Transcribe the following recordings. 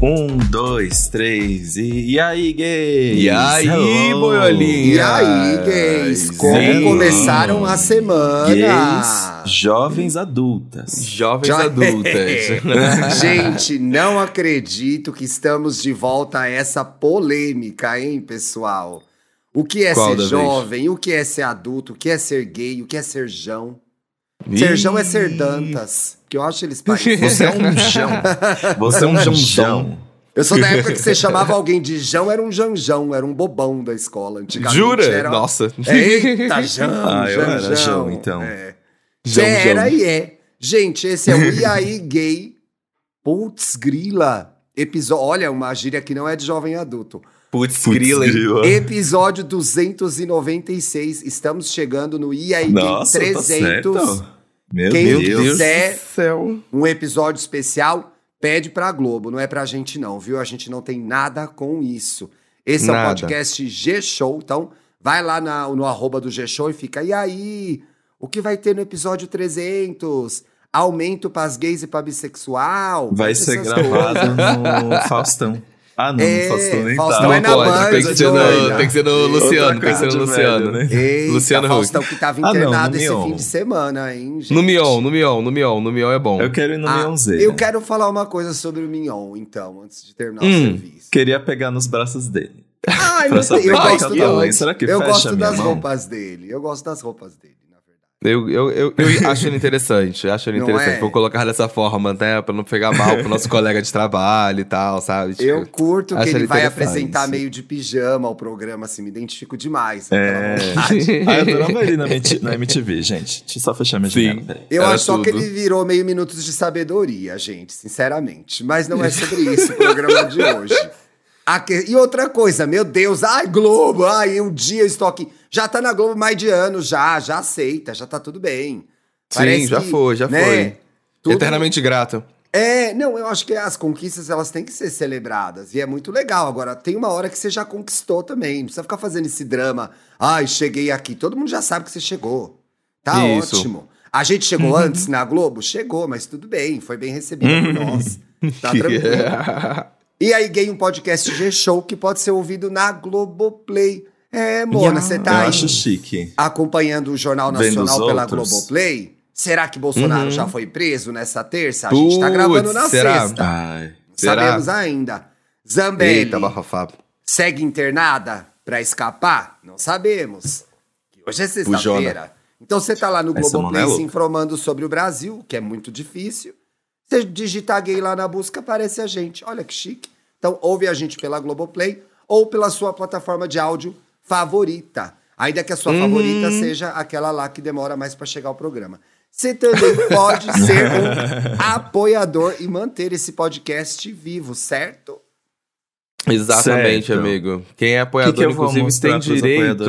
Um, dois, três e. E aí, gays? E aí, Hello. boiolinha? E aí, gays? Como Sim. começaram a semana? Gays, jovens adultas. Jovens Jo- adultas. Gente, não acredito que estamos de volta a essa polêmica, hein, pessoal? O que é Qual ser da vez? jovem? O que é ser adulto? O que é ser gay? O que é ser jão? Serjão é ser dantas, que eu acho eles parecidos. Você é um jão. Você é um janjão. Eu sou da época que você chamava alguém de jão, era um janjão, era um bobão da escola. Antigamente Jura? Era... Nossa. Eita, jão, Ah, eu era jão, então. É. Jão, era jão. e é. Gente, esse é o E aí Gay. Putz, grila. Episódio, olha, uma gíria que não é de jovem adulto. Putz, Putz, grila. Episódio 296. Estamos chegando no Nossa, 300. tá. Meu Quem Meu Deus. Quiser- do céu. um episódio especial, pede pra Globo, não é pra gente não, viu? A gente não tem nada com isso. Esse é o Nada. podcast G-Show, então vai lá na- no arroba do G-Show e fica, e aí, o que vai ter no episódio 300? Aumento pras gays e pra bissexual? Vai ser gravado coisas. no Faustão. Ah, não, É, Faustão nem Faustão tá. Não é na pode, Band, tem que, ser no, tem que ser no Luciano, tem que ser no Luciano. velho, né? Eita, Luciano Huck. Faustão que tava Ah, não, internado no esse Mion. fim de semana, hein, gente? No Mion, no Mion, no Mion, no Mion é bom. Eu quero ir no Ah, Mionzeira. eu quero falar uma coisa sobre o Mignon, então, antes de terminar o Hum. serviço. Queria pegar nos braços dele. Não saber sei, eu gosto o tamanho. Será que eu fecha gosto das mão? roupas dele. Eu gosto das roupas dele. Eu, eu, eu, eu acho ele interessante, acho ele Não interessante. é? Vou colocar dessa forma, até pra não pegar mal pro nosso colega de trabalho e tal, sabe? Tipo, Eu curto que ele ele vai apresentar meio de pijama o programa, assim, me identifico demais. É. aquela vontade. Ah, eu adorava ele na, MT na MTV, gente. Deixa eu só fechar minha Sim. janela. Eu Era acho só que ele virou meio minutos de sabedoria, gente, sinceramente. Mas não é sobre isso o programa de hoje. Que- E outra coisa, meu Deus, ai, Globo, ai, um dia eu estou aqui. Já tá na Globo mais de anos, já, já aceita, já tá tudo bem. Sim, já foi, já né, foi. tudo- Eternamente grato. É, não, eu acho que as conquistas elas têm que ser celebradas e é muito legal. Agora, tem uma hora que você já conquistou também. Não precisa ficar fazendo esse drama. Ai, cheguei aqui. Todo mundo já sabe que você chegou. Tá Isso. ótimo. A gente chegou antes na Globo? Chegou, mas tudo bem. Foi bem recebida por nós. Tá tranquilo. E aí, gay um podcast G-Show que pode ser ouvido na Globoplay. É, Mona, você Eu tá aí acho chique. acompanhando o Jornal Nacional pela outros. Globoplay? Será que Bolsonaro Uhum. já foi preso nessa terça? A gente tá Putz, gravando na será? sexta. Ai. Será? Sabemos ainda. Zambelli Eita, segue internada pra escapar? Não sabemos. Hoje é sexta-feira. Então você tá lá no Essa Globoplay é se informando sobre o Brasil, que é muito difícil. Você digitar gay lá na busca, aparece a gente. Olha que chique. Então ouve a gente pela Globoplay ou pela sua plataforma de áudio favorita. Ainda que a sua favorita seja aquela lá que demora mais pra chegar ao programa. Você também pode ser um apoiador e manter esse podcast vivo, certo? Exatamente, Certo. amigo. Quem é que, apoiador, que eu vou inclusive, tem direito.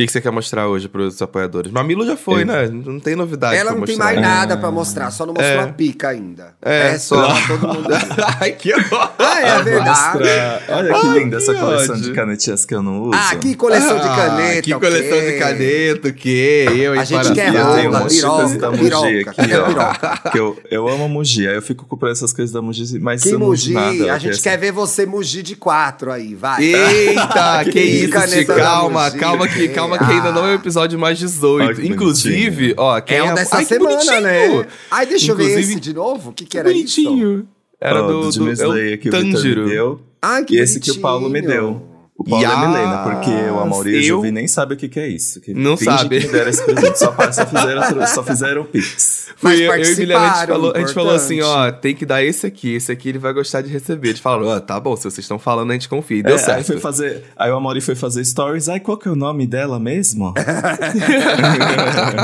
Que, que você quer mostrar hoje pros apoiadores? Mamilo já foi, Eu- né? Não tem novidade Ela pra não tem mostrar. mais nada pra mostrar, só não mostrou É. a pica ainda. É, só só. todo mundo. Ai, que horror. Ah, é verdade. mostrar- Olha que Ai, linda essa coleção ódio. de canetinhas que eu não uso. Ah, que coleção de Ah, caneta. Que coleção quê? de caneta, o quê? Eu, A gente para- quer Eu tenho um de piroca, Mugi piroca. aqui, ó. piroca? Que eu, eu amo Mugi, aí eu fico comprando essas coisas da Mugi, mas Que eu não Mugi, nada. a eu gente quero quer ver você mugir de quatro aí, vai. Eita, que, Que isso, calma, Mugi, calma que, que- calma que ainda não é o episódio mais 18. Olha que Inclusive, bonitinho. ó, quem É um dessa Ai, que semana, bonitinho. né? Ai, deixa eu ver Inclusive, esse de novo. O que, que era isso? bonitinho. Era Ó, do, do, Demon é o Slayer que o Vitor me Tanjiro. deu. Ai, que E esse que o Paulo me bonitinho. deu. O Paulo Yes. é Milena, porque o Amaury e o Eu- Juvi nem sabem o que, que é isso. Que Não sabe. que deram esse presente. Só, só fizeram, só fizeram o Pix. Mas eu, eu e Milena, a gente falou, a gente falou assim, ó, tem que dar esse aqui, esse aqui ele vai gostar de receber. Eles falaram, ó, tá bom, se vocês estão falando, a gente confia. E Deu É, Aí, certo. foi fazer, aí o Amaury foi fazer stories. Ai, qual que é o nome dela mesmo?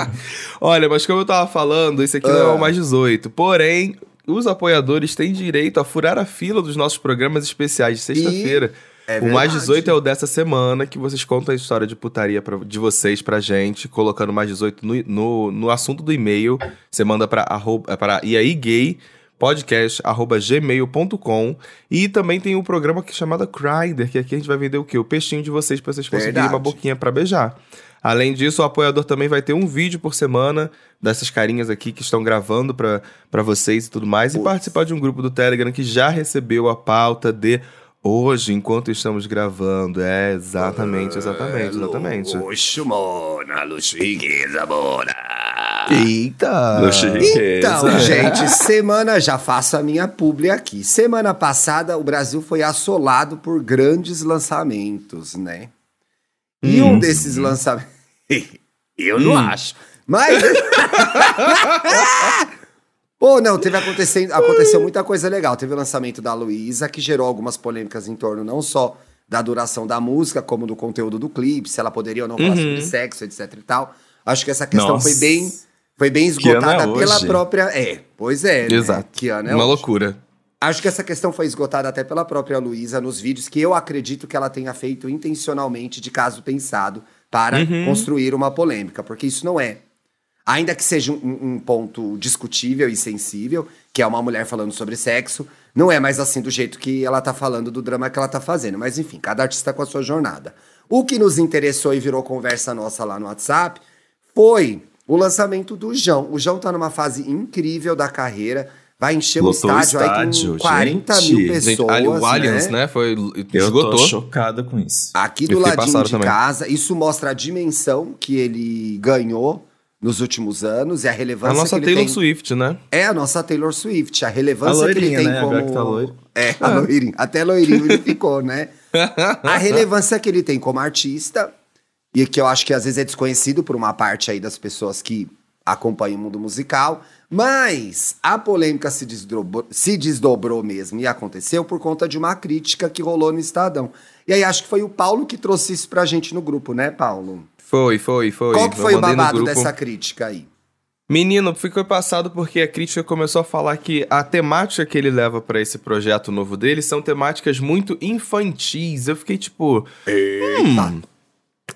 Olha, mas como eu tava falando, esse aqui não é o mais 18. Porém, os apoiadores têm direito a furar a fila dos nossos programas especiais de sexta-feira. É o mais verdade. 18 é o dessa semana, que vocês contam a história de putaria pra- de vocês pra gente, colocando mais 18 no, no, no assunto do e-mail. Você manda pra, arroba, pra e aí gay podcast@gmail.com e também tem um programa que é chamado Crider, que aqui a gente vai vender o quê? O peixinho de vocês pra vocês conseguirem Verdade. uma boquinha pra beijar. Além disso, o apoiador também vai ter um vídeo por semana dessas carinhas aqui que estão gravando pra vocês e tudo mais. E participar de um grupo do Telegram que já recebeu a pauta de hoje, enquanto estamos gravando. É, exatamente, exatamente, exatamente. Luxo, mona, luxo, riqueza, mona. Eita! Luxo e riqueza. Então, gente, semana, já faço a minha publi aqui. Semana passada, o Brasil foi assolado por grandes lançamentos, né? E um desses lançamentos. Eu não acho. Mas. Pô, não, teve acontecendo, aconteceu muita coisa legal. Teve o lançamento da Luísa, que gerou algumas polêmicas em torno não só da duração da música, como do conteúdo do clipe, se ela poderia ou não falar sobre sexo, etc e tal. Acho que essa questão Nossa. foi bem, foi bem é esgotada pela hoje? própria. É, pois é. né? Exato. Que ano é Uma hoje. loucura. Acho que essa questão foi esgotada até pela própria Luísa nos vídeos, que eu acredito que ela tenha feito intencionalmente, de caso pensado, para construir uma polêmica, porque isso não é. Ainda que seja um, um ponto discutível e sensível, que é uma mulher falando sobre sexo, não é mais assim do jeito que ela tá falando do drama que ela tá fazendo. Mas enfim, cada artista com a sua jornada. O que nos interessou e virou conversa nossa lá no WhatsApp foi o lançamento do João. O João tá numa fase incrível da carreira. Vai encher o Lotou o estádio, aí com estádio, 40 gente. mil pessoas. Ali, o Allianz, né? né? Foi, Eu tô chocado com isso. Aqui do ladinho de também. casa. Isso mostra a dimensão que ele ganhou nos últimos anos e a A relevância nossa que ele Taylor tem. Swift, né? É a nossa Taylor Swift, a relevância A que ele loirinha, tem né? como... Agora que tá loiro. É, a loirinha. Até loirinho ele ficou, né? A relevância que ele tem como artista e que eu acho que às vezes é desconhecido por uma parte aí das pessoas que acompanham o mundo musical, mas a polêmica se desdobrou, se desdobrou mesmo e aconteceu por conta de uma crítica que rolou no Estadão. E aí acho que foi o Paulo que trouxe isso pra gente no grupo, né, Paulo? Foi, foi, foi. Qual que foi o babado dessa crítica aí? Menino, ficou passado porque a crítica começou a falar que a temática que ele leva pra esse projeto novo dele são temáticas muito infantis. Eu fiquei tipo. Hum,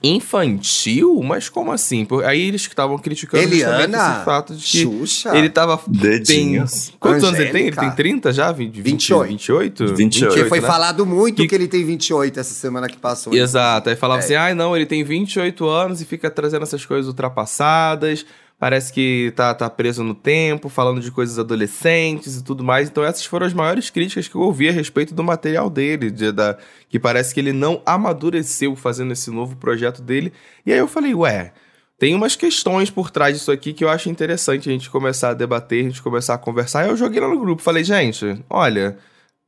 infantil? Mas como assim? Por- Aí eles que estavam criticando Eliana? esse fato de que Xuxa? ele tava. Tem, Dedinhos. quantos anos ele tem? Ele Angélica? tem 30 já? 20, 28. 28? 28, Porque foi né? falado muito Que- que ele tem 28 essa semana que passou. Exato, aí falava É. assim, ai não, ele tem 28 anos e fica trazendo essas coisas ultrapassadas, parece que tá, tá preso no tempo, falando de coisas adolescentes e tudo mais. Então essas foram as maiores críticas que eu ouvi a respeito do material dele, de- da, que parece que ele não amadureceu fazendo esse novo projeto dele. E aí eu falei, ué, tem umas questões por trás disso aqui que eu acho interessante a gente começar a debater, a gente começar a conversar. Aí eu joguei lá no grupo, falei, gente, olha...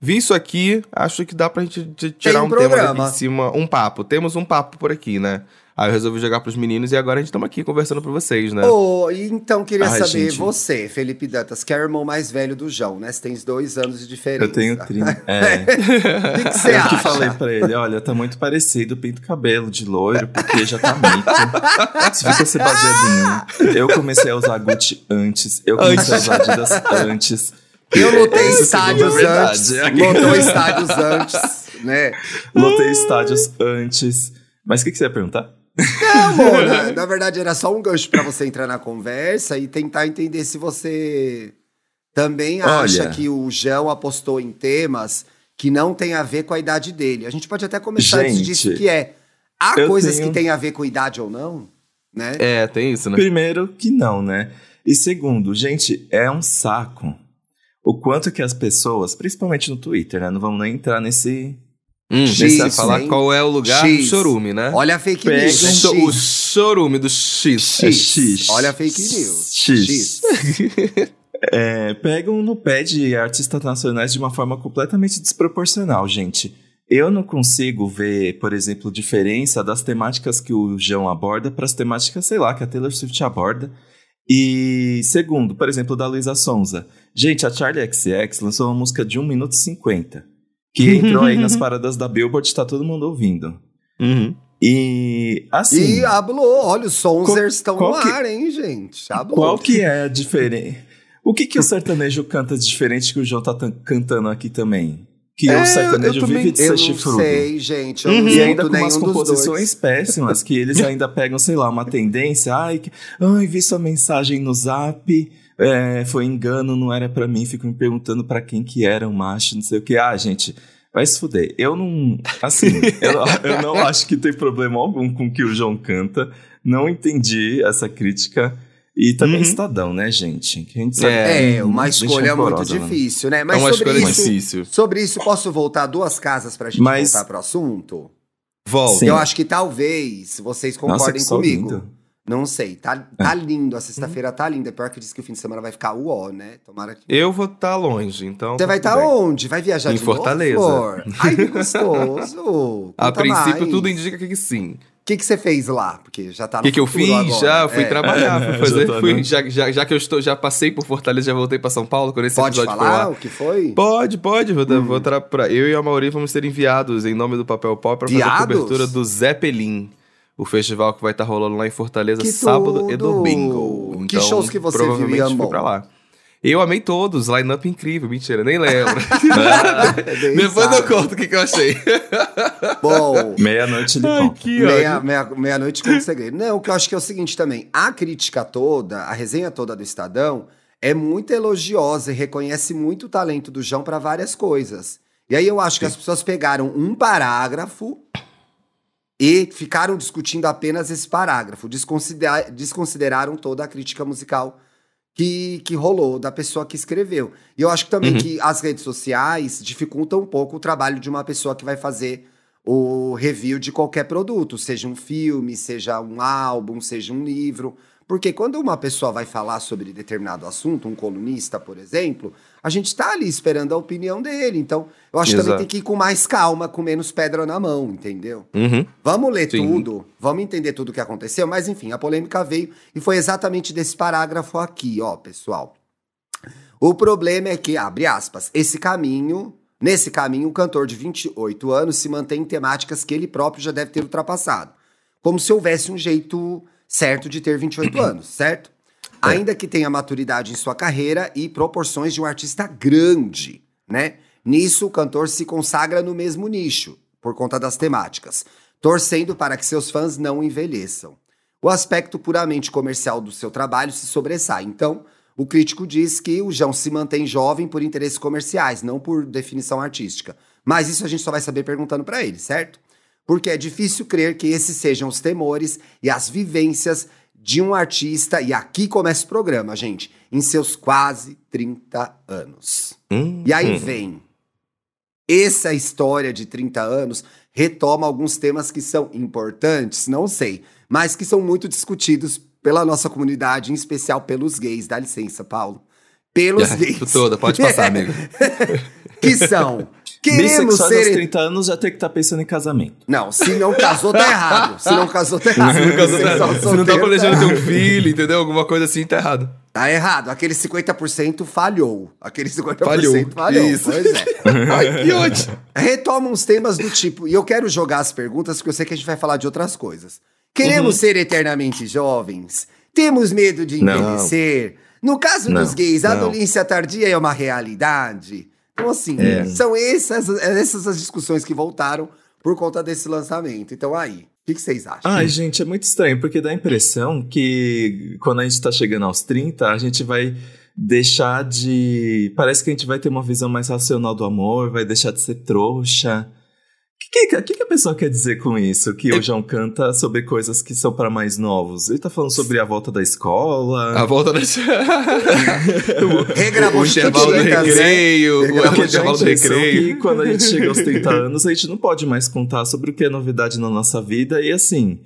Vi isso aqui, acho que dá pra gente tirar um um, tema daqui em cima, um papo. Temos um papo por aqui, né? Aí eu resolvi jogar pros meninos e agora a gente estamos aqui conversando pra vocês, né? Ô, e então queria Ai, saber, gente. você, Felipe Dantas, que é o irmão mais velho do João, né? Você tem dois anos de diferença. Eu tenho 30. É. O que você eu que acha? falei pra ele, olha, tá muito parecido, pinto cabelo de loiro, porque já tá mito. Se fica se baseado em mim. Eu comecei a usar Gucci antes, eu comecei a usar Adidas antes. Eu lotei Essa estádios é antes, verdade. lotou estádios antes, né? Lotei estádios antes. Mas o que, que você ia perguntar? Não, Mona, na verdade era só um gancho pra você entrar na conversa e tentar entender se você também acha Olha. que o João apostou em temas que não tem a ver com a idade dele. A gente pode até começar antes Gente, disso, que é, há coisas tenho- que têm a ver com idade ou não, né? É, tem isso, né? Primeiro que não, né? E segundo, gente, é um saco. O quanto que as pessoas, principalmente no Twitter, né? Não vamos nem entrar nesse. Hum, X, eu falar hein? qual é o lugar X. do chorume, né? Olha a fake news, né? o, cho- o X. chorume do X. É X. X. Olha a fake news. X. É, pegam no pé de artistas nacionais de uma forma completamente desproporcional, gente. Eu não consigo ver, por exemplo, diferença das temáticas que o João aborda para as temáticas, sei lá, que a Taylor Swift aborda. E segundo, por exemplo, da Luísa Sonza. Gente, a Charlie XX lançou uma música de 1 minuto e 50, que entrou aí nas paradas da Billboard, tá todo mundo ouvindo. Uhum. E assim, E hablou, olha, os Sonzers estão no que- ar, hein, gente? Hablou. Qual que é a diferença? O que que o sertanejo canta de diferente que o João tá tan- cantando aqui também? Que É, o sertanejo eu também- vive de Eu ser não chifrudo. sei, gente. Eu Uhum. E ainda com umas composições péssimas, que eles ainda pegam, sei lá, uma tendência. Ai, que, ai vi sua mensagem no zap, é, foi engano, não era pra mim. Fico me perguntando pra quem que era o macho, não sei o que. Ah, gente, Vai se fuder. Eu não. Assim, eu, eu não acho que tem problema algum com o que o João canta. Não entendi essa crítica. E também Uhum. Estadão, né, gente? Que a gente sabe É, que uma escolha muito né? difícil, né? É Mas uma sobre isso, difícil. sobre isso, posso voltar duas casas pra gente Mas- voltar pro assunto? Volta. Eu acho que talvez vocês Nossa, concordem que sol comigo. lindo. Não sei, tá, tá lindo. A sexta-feira tá linda. Pior que diz que o fim de semana vai ficar uó, né? Tomara que. Eu vou estar longe, então. Você vai tudo estar bem. onde? Vai viajar Em de Fortaleza. novo? Ai, que gostoso. A princípio, mais. tudo indica que sim. O que, que você fez lá? Porque já tá O no que, que eu fiz? agora. Já fui É. trabalhar, É, fui fazer. já tá, fui- né? já, já, já que eu estou, já passei por Fortaleza, já voltei pra São Paulo, quando esse Pode episódio foi falar lá. o que foi? Pode, pode. Vou, Hum. vou pra, eu e a Mauri vamos ser enviados em nome do Papel Pop pra fazer a cobertura do Zeppelin. O festival que vai estar rolando lá em Fortaleza Que sábado e tudo! domingo. Que Então, shows que você provavelmente viu e fui pra lá. Eu amei todos, line-up incrível. Mentira, nem lembro. Nem Depois sabe. eu conto o que, que eu achei. Bom, Meia-noite Ai, conta. que meia, meia, meia-noite com segredo. Não, o que eu acho que é o seguinte também. A crítica toda, a resenha toda do Estadão, é muito elogiosa e reconhece muito o talento do João para várias coisas. E aí eu acho que as pessoas pegaram um parágrafo e ficaram discutindo apenas esse parágrafo. Desconsidera- desconsideraram toda a crítica musical que, que rolou da pessoa que escreveu. E eu acho que também Uhum. que as redes sociais dificultam um pouco o trabalho de uma pessoa que vai fazer o review de qualquer produto, seja um filme, seja um álbum, seja um livro. Porque quando uma pessoa vai falar sobre determinado assunto, um colunista, por exemplo, a gente está ali esperando a opinião dele. Então, eu acho que também Exato. tem que ir com mais calma, com menos pedra na mão, entendeu? Uhum. Vamos ler Sim. tudo, vamos entender tudo o que aconteceu, mas enfim, a polêmica veio e foi exatamente desse parágrafo aqui, ó, pessoal. O problema é que, abre aspas, esse caminho, nesse caminho, o cantor de 28 anos se mantém em temáticas que ele próprio já deve ter ultrapassado. Como se houvesse um jeito certo de ter 28 anos, certo? Ainda que tenha maturidade em sua carreira e proporções de um artista grande, né? Nisso, o cantor se consagra no mesmo nicho, por conta das temáticas, torcendo para que seus fãs não envelheçam. O aspecto puramente comercial do seu trabalho se sobressai. Então, o crítico diz que o João se mantém jovem por interesses comerciais, não por definição artística. Mas isso a gente só vai saber perguntando para ele, certo? Porque é difícil crer que esses sejam os temores e as vivências de um artista, e aqui começa o programa, gente, em seus quase 30 anos. Hum, E aí hum. vem. Essa história de 30 anos retoma alguns temas que são importantes, não sei, mas que são muito discutidos pela nossa comunidade, em especial pelos gays. Dá licença, Paulo. Pelos Ah, gays. Toda, pode passar, amigo. que são. Queremos Bissexuais aos ser. 30 anos já tem que estar pensando em casamento. Não, se não casou, tá errado. Se não casou, tá errado. Se não, casou, tá errado. Se não tá solteiro, planejando tá ter um filho, entendeu? Alguma coisa assim, tá errado. Tá errado. Aquele 50% falhou. Aquele 50% Falhou. falhou. Isso. Pois é. Ai, que. Retoma uns temas do tipo, e eu quero jogar as perguntas porque eu sei que a gente vai falar de outras coisas. Queremos ser eternamente jovens? Temos medo de Não. No caso Não, dos gays, a adolescência tardia é uma realidade? Então, assim, são essas, essas as discussões que voltaram por conta desse lançamento. Então, aí, o que, que vocês acham? Ai, gente, é muito estranho, porque dá a impressão que quando a gente tá chegando aos 30, a gente vai deixar de. Parece que a gente vai ter uma visão mais racional do amor, vai deixar de ser trouxa. O que, que, que a pessoa quer dizer com isso? Que o João canta sobre coisas que são para mais novos. Ele tá falando sobre a volta da escola. A volta da... Regravou o intervalo do né? recreio, o intervalo do recreio. que quando a gente chega aos 30 anos, a gente não pode mais contar sobre o que é novidade na nossa vida. E assim,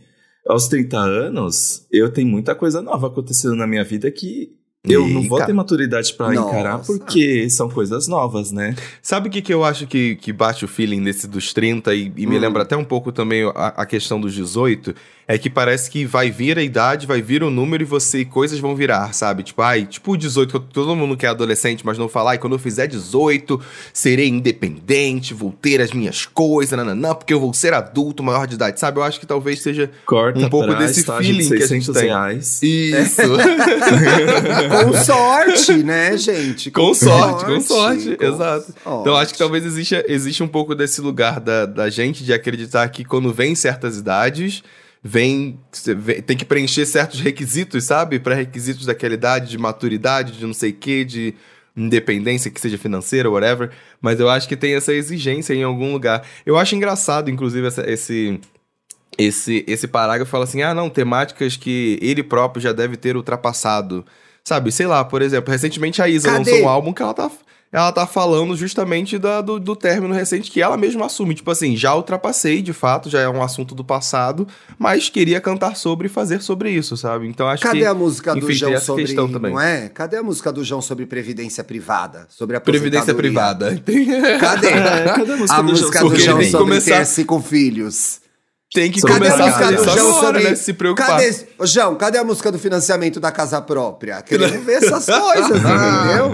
aos 30 anos, eu tenho muita coisa nova acontecendo na minha vida que eu não vou ter maturidade pra Nossa. encarar porque são coisas novas, né? Sabe o que, que eu acho que, que bate o feeling desse dos 30 e, e me Hum. lembra até um pouco também a, a questão dos 18? É que parece que vai vir a idade, vai vir o número e você coisas vão virar, sabe? Tipo, ai, tipo o 18, que todo mundo que é adolescente, mas não fala, ai, quando eu fizer 18, serei independente, vou ter as minhas coisas, nananã, porque eu vou ser adulto, maior de idade, sabe? Eu acho que talvez seja Corta Um pouco desse estágio de feeling que a gente 600 tem. reais. isso. Com sorte, né, gente? Com sorte, com sorte, exato. sorte. Então acho que talvez exista, existe um pouco desse lugar da, da gente de acreditar que quando vem certas idades, vem, vem- tem que preencher certos requisitos, sabe? Pré-requisitos daquela idade, de maturidade, de não sei o quê, de independência, que seja financeira, whatever, mas eu acho que tem essa exigência em algum lugar. Eu acho engraçado, inclusive, essa, esse, esse, esse parágrafo fala assim: ah, não, temáticas que ele próprio já deve ter ultrapassado. Sabe, sei lá, por exemplo, recentemente a Isa Cadê? lançou um álbum que ela tá, ela tá falando justamente da, do, do término recente que ela mesma assume. Tipo assim, já ultrapassei, de fato, já é um assunto do passado, mas queria cantar sobre e fazer sobre isso, sabe? Então acho Cadê que. a música do enfim, João sobre. questão também. Não é? Cadê a música do João sobre previdência privada? Sobre a Previdência privada. Cadê? É, cadê a música a do música João do João ele tem que sobre começar- ter cinco filhos. Tem que Cadê a começar a música do João sobre. né? Se preocupar. Cadê? Ô, João, cadê a música do financiamento da casa própria? Queremos ver essas coisas, entendeu?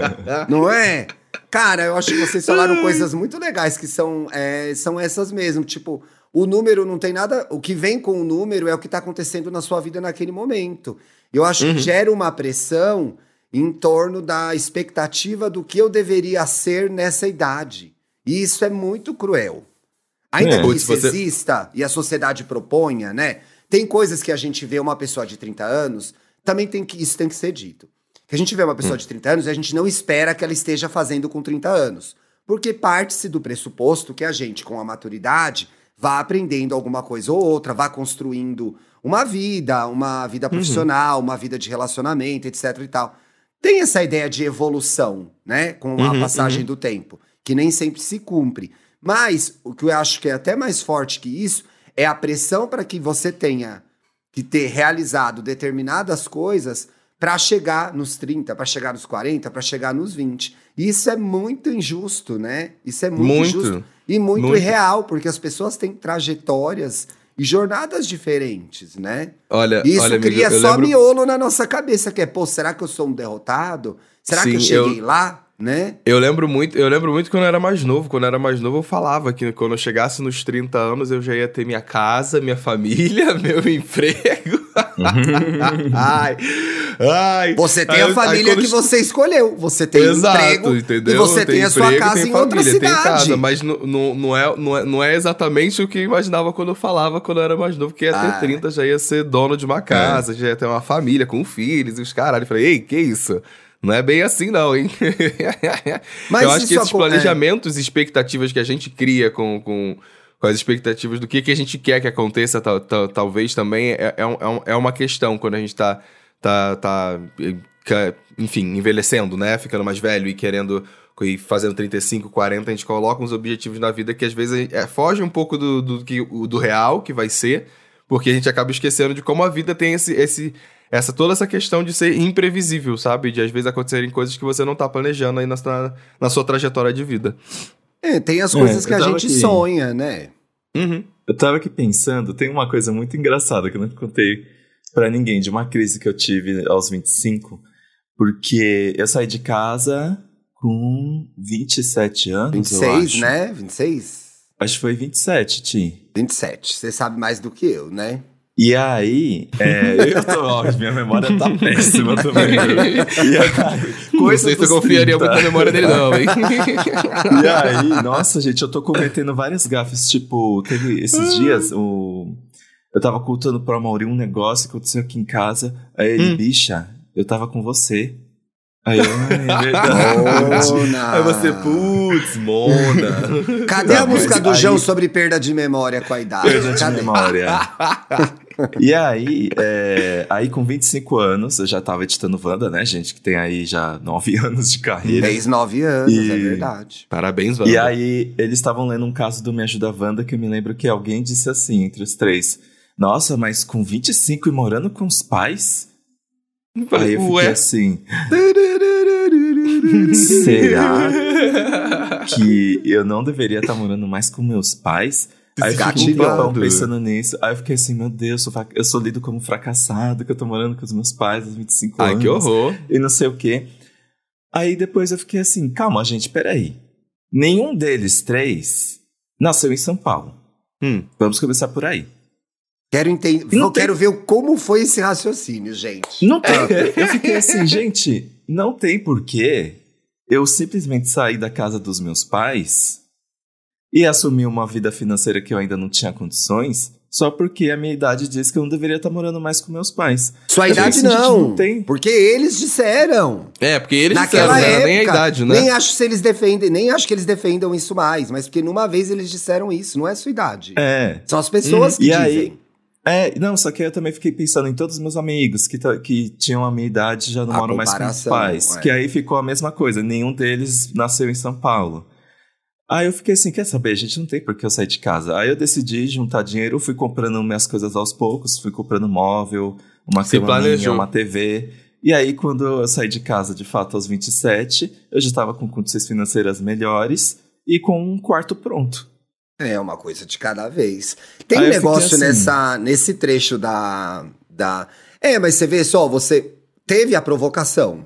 Não é? Cara, eu acho que vocês falaram coisas muito legais que são, é, são essas mesmo. Tipo, o número não tem nada. O que vem com o número é o que tá acontecendo na sua vida naquele momento. Eu acho Uhum. que gera uma pressão em torno da expectativa do que eu deveria ser nessa idade. E isso é muito cruel. Ainda É. que isso você- exista e a sociedade proponha, né? Tem coisas que a gente vê uma pessoa de 30 anos, também tem que isso tem que ser dito. Que a gente vê uma Hum. pessoa de 30 anos e a gente não espera que ela esteja fazendo com 30 anos. Porque parte-se do pressuposto que a gente, com a maturidade, vá aprendendo alguma coisa ou outra, vá construindo uma vida, uma Uhum. vida profissional, uma vida de relacionamento, etc e tal. Tem essa ideia de evolução, né? Com a Uhum, passagem do tempo, que nem sempre se cumpre. Mas o que eu acho que é até mais forte que isso é a pressão para que você tenha que ter realizado determinadas coisas para chegar nos 30, para chegar nos 40, para chegar nos 20. E isso é muito injusto, né? Isso é muito, Muito. injusto e muito, Muito. irreal, porque as pessoas têm trajetórias e jornadas diferentes, né? Olha, E isso olha, cria eu só lembro... miolo na nossa cabeça, que é, pô, será que eu sou um derrotado? Será que Sim, eu cheguei eu- lá, né? Eu lembro muito, eu lembro muito quando eu era mais novo. Quando eu era mais novo, eu falava que quando eu chegasse nos 30 anos, eu já ia ter minha casa, minha família, meu emprego. ai, ai. Você tem Aí a família aí que você escolheu. Você tem Exato, emprego entendeu? e você tem, a sua emprego, casa tem em outra família, tem cidade. casa, mas não, não, é, não, é, não é exatamente o que eu imaginava quando eu falava quando eu era mais novo, que ia ter Ah. 30, já ia ser dono de uma casa, já ia ter uma família com filhos e os caralho. Eu falei, ei, que isso? Não é bem assim, não, hein? Mas eu acho que esses é. planejamentos e expectativas que a gente cria com, com, com as expectativas do que, que a gente quer que aconteça, tal, tal- talvez também é, é, um- é um- é uma questão quando a gente tá, tá, tá, eh, enfim, envelhecendo, né? Ficando mais velho e querendo e fazendo 35, 40, a gente coloca uns objetivos na vida que às vezes é, foge um pouco do, do, que, o- do real que vai ser, porque a gente acaba esquecendo de como a vida tem esse, esse, essa toda essa questão de ser imprevisível, sabe? De às vezes acontecerem coisas que você não tá planejando aí na, na, na sua trajetória de vida. É, tem as É, coisas que eu a gente aqui. sonha, né? Uhum. Eu tava aqui pensando, tem uma coisa muito engraçada que eu não contei pra ninguém, de uma crise que eu tive aos 25, porque eu saí de casa com 27 anos, eu 26, acho. né? 26? Acho que foi 27, Ti. 27. Você sabe mais do que eu, né? E aí, é, eu tô, ó, minha memória tá péssima também. E aí, Não coisa sei se eu confiaria 30. muito na memória dele, não, hein? E aí, nossa, gente, eu tô cometendo várias gafes. Tipo, teve esses dias, o... eu tava contando pro Amaury um negócio que aconteceu aqui em casa. Aí ele, Hum. bicha, eu tava com você. Aí eu, "Ah, é verdade. Mona. Aí você, putz, Mona. Cadê a Não, música do aí- João sobre perda de memória com a idade? Perda de Cadê? memória. e aí, é, aí com 25 anos, eu já tava editando Wanda, né, gente? Que tem aí já 9 anos de carreira. 10, 9 anos, E- é verdade. Parabéns, Wanda. E aí, eles estavam lendo um caso do Me Ajuda Wanda que eu me lembro que alguém disse assim, entre os três: Nossa, mas com 25 e morando com os pais? Aí eu fiquei Ué? assim. Será que eu não deveria estar morando mais com meus pais? Aí eu fiquei um tempão pensando nisso. Aí eu fiquei assim, meu Deus, eu sou lido como fracassado, que eu tô morando com os meus pais aos 25 Ai, anos que horror. e não sei o quê. Aí depois eu fiquei assim, calma, gente, peraí. Nenhum deles três nasceu em São Paulo. Hum. Vamos começar por aí. Quero entender. Não Eu tem- quero ver como foi esse raciocínio, gente. Não tem. eu fiquei assim, gente, não tem porquê eu simplesmente sair da casa dos meus pais e assumir uma vida financeira que eu ainda não tinha condições só porque a minha idade diz que eu não deveria estar morando mais com meus pais. Sua Eu idade "Gente, não, não tem." porque eles disseram. É, porque eles Naquela disseram, não época, era nem a idade, né? nem acho se eles defendem, nem acho que eles defendam isso mais, mas porque numa vez eles disseram isso, não é sua idade. É. São as pessoas que E dizem. aí- É, não, só que eu também fiquei pensando em todos os meus amigos que, que tinham a minha idade e já não A moram mais com os pais. é. Que aí ficou a mesma coisa, nenhum deles nasceu em São Paulo. Aí eu fiquei assim, quer saber, a gente não tem por que eu sair de casa. Aí eu decidi juntar dinheiro, fui comprando minhas coisas aos poucos, fui comprando móvel, uma Se planejou. uma TV. E aí quando eu saí de casa, de fato, aos 27, eu já estava com condições financeiras melhores e com um quarto pronto. É uma coisa de cada vez. Tem Aí um negócio assim. nessa, nesse trecho da, da. É, mas você vê só, você teve a provocação.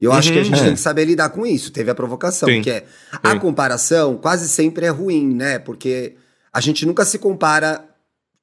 Eu acho que a Uhum. gente É. tem que saber lidar com isso. Teve a provocação, Sim. que é a Sim. comparação quase sempre é ruim, né? Porque a gente nunca se compara.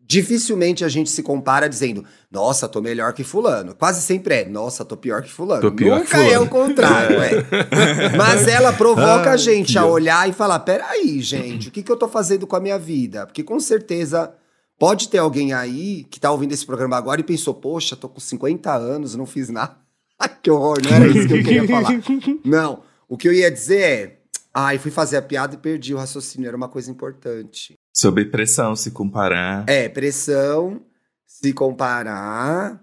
Dificilmente a gente se compara dizendo, nossa, tô melhor que fulano. Quase sempre é, nossa, tô pior que fulano. Tô pior nunca é fulano. o contrário, é. Mas ela provoca Ah, a gente a olhar e falar: peraí, gente, o que, que eu tô fazendo com a minha vida? Porque com certeza pode ter alguém aí que tá ouvindo esse programa agora e pensou: poxa, tô com 50 anos, não fiz nada. Ai, que horror, não era isso que eu queria falar. Não, o que eu ia dizer é: ai, fui fazer a piada e perdi o raciocínio, era uma coisa importante. Sob pressão, se comparar, É, pressão, se comparar.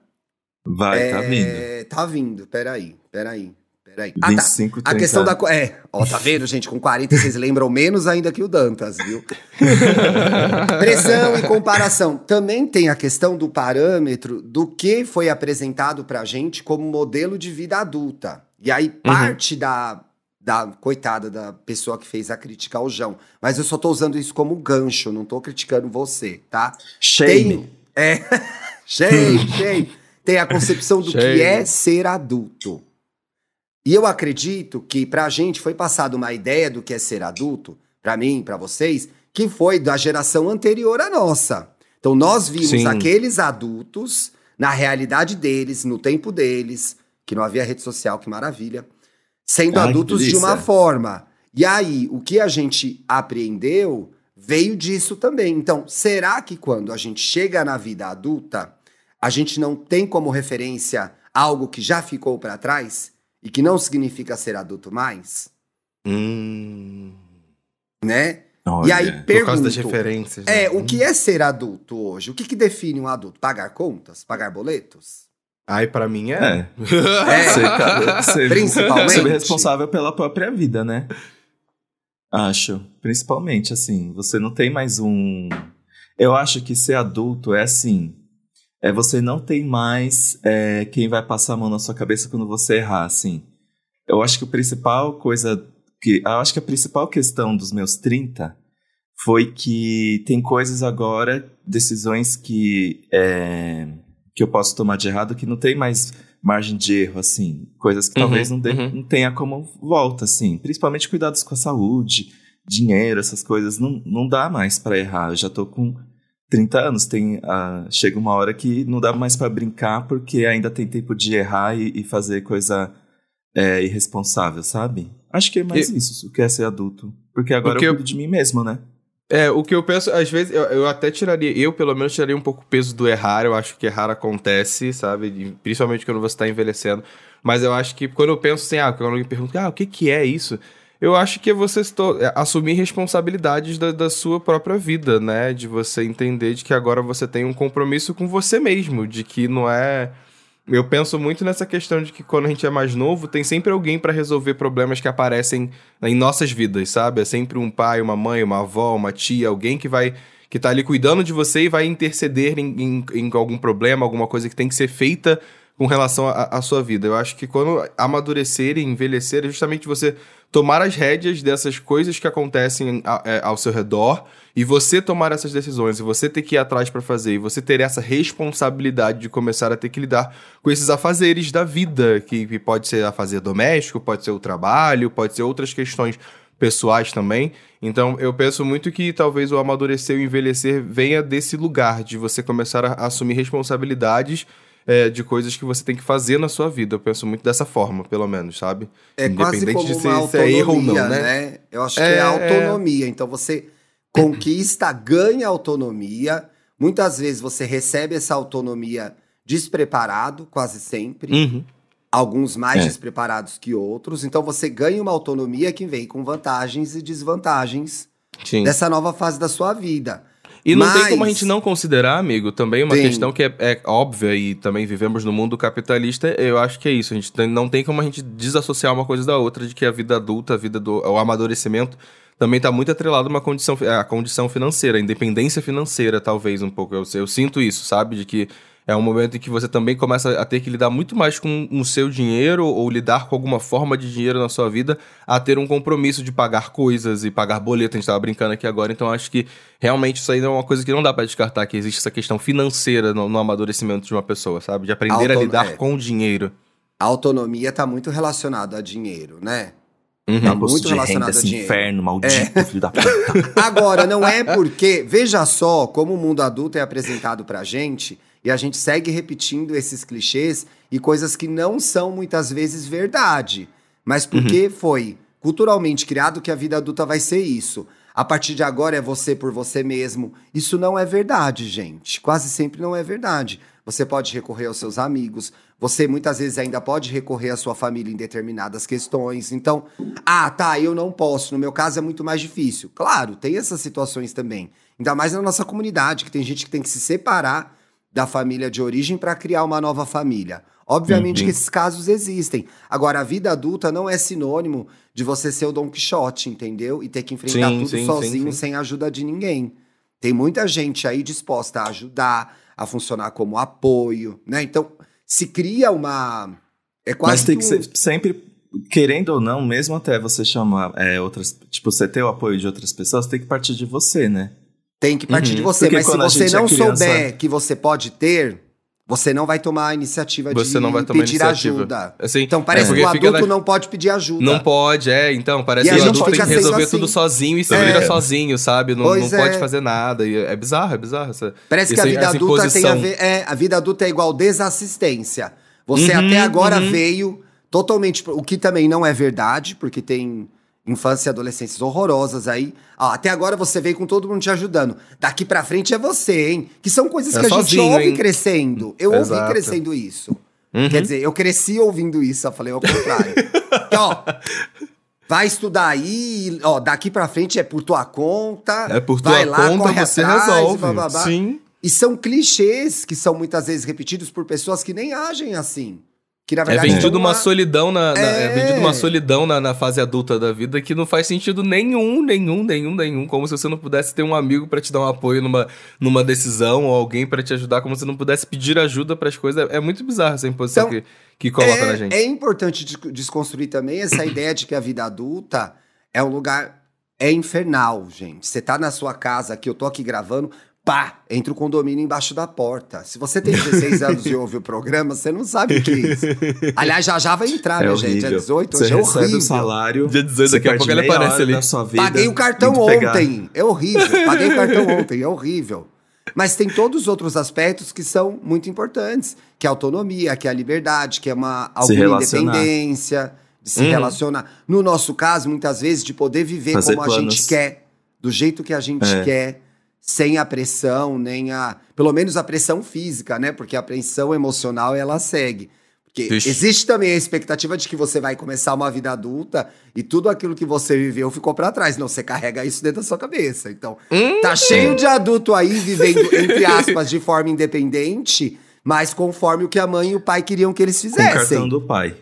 vai, é, tá vindo. Tá vindo, peraí, peraí. Peraí. Ah, tá. 25, 30 A questão da. É, ó, tá vendo, gente? Com 40 vocês lembram menos ainda que o Dantas, viu? Pressão e comparação. Também tem a questão do parâmetro do que foi apresentado pra gente como modelo de vida adulta. E aí, parte da, da coitada da pessoa que fez a crítica ao João. Mas eu só tô usando isso como gancho, não tô criticando você, tá? Shame. Tem, é, shame, shame. Tem a concepção do que Shame. é ser adulto. E eu acredito que pra gente foi passada uma ideia do que é ser adulto, pra mim, pra vocês, que foi da geração anterior à nossa. Então nós vimos Sim. aqueles adultos na realidade deles, no tempo deles, que não havia rede social, que maravilha, sendo adultos de uma forma. E aí, o que a gente apreendeu veio disso também. Então, será que quando a gente chega na vida adulta, a gente não tem como referência algo que já ficou pra trás e que não significa ser adulto mais, Hum, né? Olha, e aí por causa das pergunto, referências. né? é, o que é ser adulto hoje? O que, que define um adulto? Pagar contas? Pagar boletos? Ai, pra mim é. É. É. Ser, ca- ser, Principalmente. ser responsável pela própria vida, né? Acho. Principalmente, assim, você não tem mais um. Eu acho que ser adulto é assim. É você não tem mais é, quem vai passar a mão na sua cabeça quando você errar, assim. Eu acho que a principal coisa. que Eu acho que a principal questão dos meus 30 foi que tem coisas agora, decisões que, é, que eu posso tomar de errado que não tem mais margem de erro, assim. Coisas que Uhum, talvez não, dê- uhum. não tenha como volta, assim. Principalmente cuidados com a saúde, dinheiro, essas coisas. Não, não dá mais pra errar. Eu já tô com 30 anos. Tem, ah, chega uma hora que não dá mais pra brincar porque ainda tem tempo de errar e, e fazer coisa é, irresponsável, sabe? Acho que é mais isso, o que é ser adulto. Porque agora Porque eu eu- cuido de mim mesmo, né? É, o que eu penso, às vezes, eu, eu até tiraria, eu pelo menos tiraria um pouco o peso do errar, eu acho que errar acontece, sabe? Principalmente quando você tá envelhecendo. Mas eu acho que quando eu penso assim, ah, quando alguém pergunta, ah, o que que é isso? Eu acho que é você é, assumir responsabilidades da, da sua própria vida, né? De você entender de que agora você tem um compromisso com você mesmo, de que não é. Eu penso muito nessa questão de que quando a gente é mais novo, tem sempre alguém pra resolver problemas que aparecem em nossas vidas, sabe? É sempre um pai, uma mãe, uma avó, uma tia, alguém que vai que tá ali cuidando de você e vai interceder em, em, em algum problema, alguma coisa que tem que ser feita com relação à sua vida. Eu acho que quando amadurecer e envelhecer é justamente você tomar as rédeas dessas coisas que acontecem é, ao seu redor e você tomar essas decisões e você ter que ir atrás pra fazer e você ter essa responsabilidade de começar a ter que lidar com esses afazeres da vida, que, que pode ser afazer doméstico, pode ser o trabalho, pode ser outras questões pessoais também. Então, eu penso muito que talvez o amadurecer e o envelhecer venha desse lugar de você começar a assumir responsabilidades é, de coisas que você tem que fazer na sua vida. Eu penso muito dessa forma, pelo menos, sabe? É quase como de uma se é erro ou não, né? né? Eu acho É, que é é. autonomia. Então você conquista, ganha autonomia, Muitas vezes você recebe essa autonomia despreparado, quase sempre. Uhum. Alguns mais É. despreparados que outros. Então você ganha uma autonomia que vem com vantagens e desvantagens Sim. dessa nova fase da sua vida. E não Mas- tem como a gente não considerar, amigo, também uma Tem. questão que é, é óbvia e também vivemos no mundo capitalista, eu acho que é isso. A gente tem- não tem como a gente desassociar uma coisa da outra, de que a vida adulta, a vida do o amadurecimento, também está muito atrelado a uma condição, a condição financeira, a independência financeira, talvez, um pouco. Eu, eu sinto isso, sabe? De que é um momento em que você também começa a ter que lidar muito mais com o seu dinheiro ou lidar com alguma forma de dinheiro na sua vida, a ter um compromisso de pagar coisas e pagar boleto. A gente tava brincando aqui agora, então acho que realmente isso aí é uma coisa que não dá pra descartar, que existe essa questão financeira no, no amadurecimento de uma pessoa, sabe? De aprender a lidar é. com o dinheiro. A autonomia está muito relacionada a dinheiro, né? Uhum. Tá muito relacionado renda, a esse dinheiro. inferno maldito, filho da puta. Agora, não é porque, veja só como o mundo adulto é apresentado pra gente e a gente segue repetindo esses clichês e coisas que não são muitas vezes verdade, mas porque foi culturalmente criado que a vida adulta vai ser isso. A partir de agora é você por você mesmo. Isso não é verdade, gente. Quase sempre não é verdade. Você pode recorrer aos seus amigos, você muitas vezes ainda pode recorrer à sua família em determinadas questões. Então, ah, tá, eu não posso. No meu caso é muito mais difícil. Claro, tem essas situações também. Ainda mais na nossa comunidade, que tem gente que tem que se separar da família de origem para criar uma nova família. Obviamente Uhum. que esses casos existem. Agora, a vida adulta não é sinônimo de você ser o Don Quixote, entendeu? E ter que enfrentar Sim, tudo sim, sozinho, sim. sem a ajuda de ninguém. Tem muita gente aí disposta a ajudar, a funcionar como apoio, né? Então, se cria uma. É quase Mas tem que ser sempre, querendo ou não, mesmo até você chamar é, outras. Tipo, você ter o apoio de outras pessoas, tem que partir de você, né? Tem que partir Uhum. de você, mas se você é não criança- souber que você pode ter, você não vai tomar a iniciativa Você de não vai tomar pedir iniciativa. ajuda. Assim, Então parece é, que o adulto na- não pode pedir ajuda. Não pode, é, então, parece E que o adulto tem que resolver assim. tudo sozinho e se É. vira sozinho, sabe? Não, não pode é. fazer nada. E é bizarro, é bizarro. Essa, Parece que a vida essa adulta tem a ver. É, a vida adulta é igual desassistência. Você Uhum, até agora uhum. veio totalmente. O que também não é verdade, porque tem infância e adolescências horrorosas aí. Até agora você veio com todo mundo te ajudando. Daqui pra frente é você, hein? Que são coisas É que a gente ouve hein? crescendo. Eu ouvi Exato. crescendo isso. Uhum. Quer dizer, eu cresci ouvindo isso, eu falei ao contrário. então, ó, vai estudar aí, ó, daqui pra frente é por tua conta. É por tua vai lá, conta, corre você atrás, resolve. blá, blá, blá. Sim. E são clichês que são muitas vezes repetidos por pessoas que nem agem assim. Que na É verdade vendido estão uma lá- solidão na, na- é. É. vendido uma solidão na, na fase adulta da vida que não faz sentido nenhum, nenhum, nenhum, nenhum. Como se você não pudesse ter um amigo pra te dar um apoio numa, numa decisão ou alguém pra te ajudar, como se você não pudesse pedir ajuda pras coisas. É, é muito bizarro essa imposição Então, que, que coloca é, na gente. é importante des- desconstruir também essa ideia de que a vida adulta é um lugar. É infernal, gente. Você tá na sua casa aqui, eu tô aqui gravando, pá, entra o condomínio embaixo da porta. Se você tem 16 anos e ouve o programa, você não sabe o que é isso. Aliás, já já vai entrar, É minha gente. horrível. É 18, você hoje é recebe horrível. o salário. Dia 18, você daqui a pouco ele aparece ali. sua vida. Paguei o cartão ontem. É horrível. Paguei o cartão ontem. É horrível. Mas tem todos os outros aspectos que são muito importantes, que é a autonomia, que é a liberdade, que é uma alguma independência, de se Uhum. relacionar. No nosso caso, muitas vezes, de poder viver Fazer como a planos. gente quer, do jeito que a gente É. quer, sem a pressão, nem a. Pelo menos a pressão física, né? Porque a pressão emocional ela segue. Porque Vixe. existe também a expectativa de que você vai começar uma vida adulta e tudo aquilo que você viveu ficou pra trás. Não, você carrega isso dentro da sua cabeça. Então, tá cheio de adulto aí vivendo, entre aspas, de forma independente, mas conforme o que a mãe e o pai queriam que eles Com o fizessem. cartão do pai.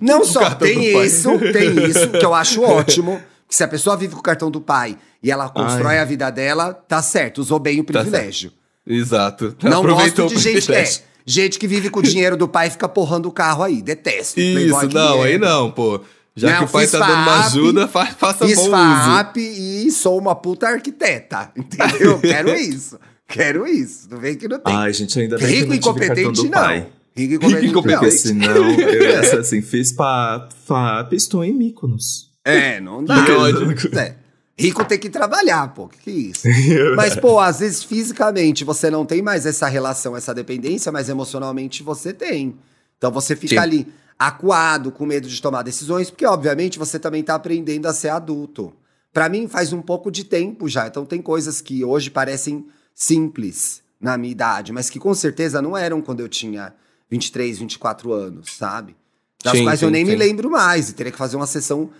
Não só tem isso, tem isso, que eu acho ótimo. Que se a pessoa vive com o cartão do pai e ela constrói a vida dela, tá certo, usou bem o Tá privilégio. Exato. Não Aproveitou gosto de gente que é, gente que vive com o dinheiro do pai e fica porrando o carro aí. Detesto. Isso, que não, aí não, pô. Já Não, que o pai tá dando uma ajuda, fa faça Fiz bom uso. FAAP e sou uma puta arquiteta. Entendeu? Quero isso. Quero isso. Não vem que não tem. Ai, gente, ainda bem que eu Rico não cartão incompetente, não. pai. Rico incompetente, não. Porque senão, eu ia ser assim, fiz pa, FAP, estou em Mykonos. É, não dá. É. Rico tem que trabalhar, pô. Que que é isso? Mas, pô, às vezes fisicamente você não tem mais essa relação, essa dependência, mas emocionalmente você tem. Então você fica Sim. ali acuado, com medo de tomar decisões, porque obviamente você também tá aprendendo a ser adulto. Pra mim faz um pouco de tempo já, então tem coisas que hoje parecem simples na minha idade, mas que com certeza não eram quando eu tinha 23, 24 anos, sabe? Das Sim, quais eu sim, nem me sim. lembro mais, e teria que fazer uma sessão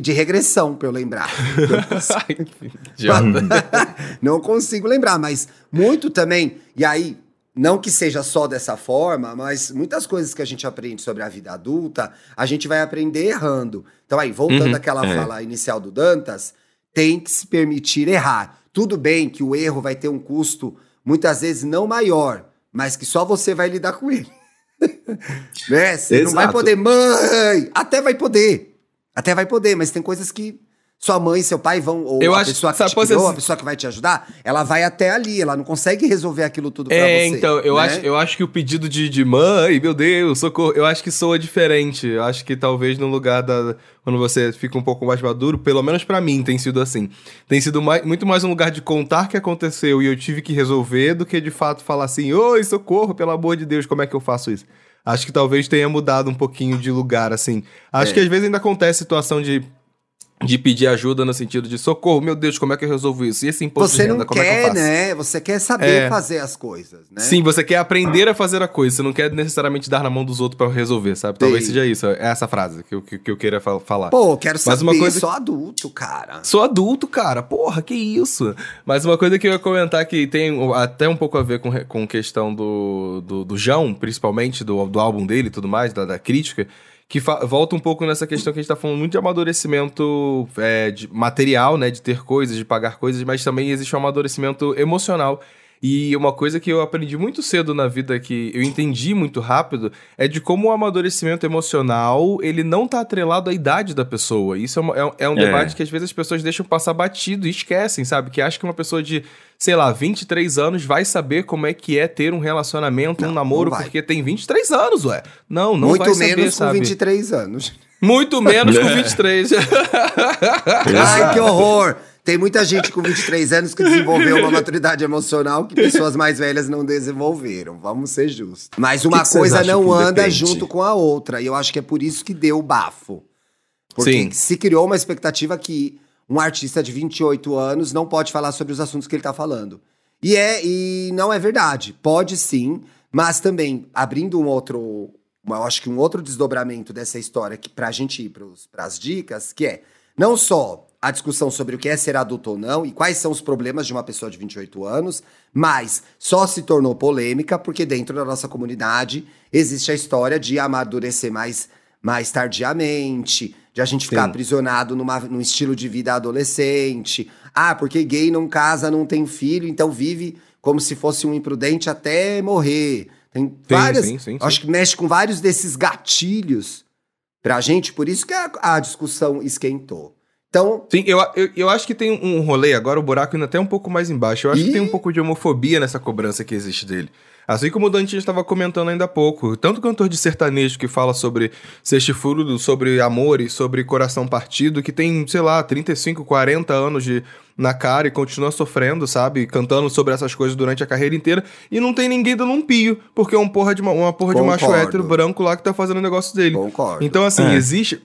de regressão pra eu lembrar. Idiota. não consigo lembrar, mas muito também. E aí, não que seja só dessa forma, mas muitas coisas que a gente aprende sobre a vida adulta, a gente vai aprender errando. Então, aí, voltando Uhum, àquela é. fala inicial do Dantas, tem que se permitir errar. Tudo bem que o erro vai ter um custo, muitas vezes não maior, mas que só você vai lidar com ele. né? Você não vai Exato. poder, mãe! Até vai poder. Até vai poder, mas tem coisas que sua mãe e seu pai vão, ou Eu a acho- pessoa que te criou, ser- a pessoa que vai te ajudar, ela vai até ali, ela não consegue resolver aquilo tudo pra É, você. então, eu, né? acho, eu acho que o pedido de, de mãe, meu Deus, socorro, eu acho que soa diferente. Eu acho que talvez no lugar da. Quando você fica um pouco mais maduro, pelo menos pra mim tem sido assim. Tem sido mai- muito mais um lugar de contar que aconteceu e eu tive que resolver do que de fato falar assim: oi, socorro, pelo amor de Deus, como é que eu faço isso? Acho que talvez tenha mudado um pouquinho de lugar, assim. Acho É. que às vezes ainda acontece situação de. De pedir ajuda no sentido de socorro, meu Deus, como é que eu resolvo isso? E esse imposto Você de renda, não como é que eu quer, faço? né? Você quer saber É. fazer as coisas, né? Sim, você quer aprender a fazer a coisa, você não quer necessariamente dar na mão dos outros pra resolver, sabe? Talvez Sim. seja isso, é essa frase que eu, que, que eu queira fa- falar. Pô, quero Mas saber, uma coisa- sou adulto, cara. Sou adulto, cara, porra, que isso? Mas uma coisa que eu ia comentar que tem até um pouco a ver com, com questão do, do, do João, principalmente, do, do álbum dele e tudo mais, da, da crítica, que volta um pouco nessa questão que a gente tá falando muito de amadurecimento é, de material, né, de ter coisas, de pagar coisas, mas também existe um amadurecimento emocional. E uma coisa que eu aprendi muito cedo na vida, que eu entendi muito rápido, é de como o amadurecimento emocional, ele não tá atrelado à idade da pessoa. Isso é, uma- é um- é um É. debate que às vezes as pessoas deixam passar batido e esquecem, sabe? Que acham que uma pessoa de, sei lá, 23 anos vai saber como é que é ter um relacionamento, um Não, namoro, não vai. porque tem 23 anos, ué. Não, não Muito vai saber, menos com sabe? 23 anos. Muito menos com É. 23. Ai, que horror! Tem muita gente com 23 anos que desenvolveu uma maturidade emocional que pessoas mais velhas não desenvolveram. Vamos ser justos. Mas uma que que coisa não anda depende? junto com a outra. E eu acho que é por isso que deu o bafo. Porque Sim. se criou uma expectativa que um artista de 28 anos não pode falar sobre os assuntos que ele tá falando. E é e não é verdade. Pode sim, mas também abrindo um outro, eu acho que um outro desdobramento dessa história que pra gente ir para as dicas, que é não só a discussão sobre o que é ser adulto ou não e quais são os problemas de uma pessoa de 28 anos, mas só se tornou polêmica porque dentro da nossa comunidade existe a história de amadurecer mais mais tardiamente, de a gente ficar Sim. aprisionado numa, num estilo de vida adolescente. Ah, porque gay não casa, não tem filho, então vive como se fosse um imprudente até morrer. Tem várias. sim, sim, sim. Acho que mexe com vários desses gatilhos pra gente, por isso que a, a discussão esquentou. Então, Sim, eu, eu, eu acho que tem um rolê, agora o buraco ainda até um pouco mais embaixo. Eu acho que Ih! tem um pouco de homofobia nessa cobrança que existe dele. Assim como o Dante estava comentando ainda há pouco. Tanto cantor de sertanejo que fala sobre chifrudo, sobre amor e sobre coração partido, que tem, sei lá, 35, 40 anos de, na cara e continua sofrendo, sabe? Cantando sobre essas coisas durante a carreira inteira. E não tem ninguém dando um pio, porque é um porra de, uma, uma porra de macho Concordo. hétero branco lá que tá fazendo o negócio dele. concordo. Então, assim, É. existe.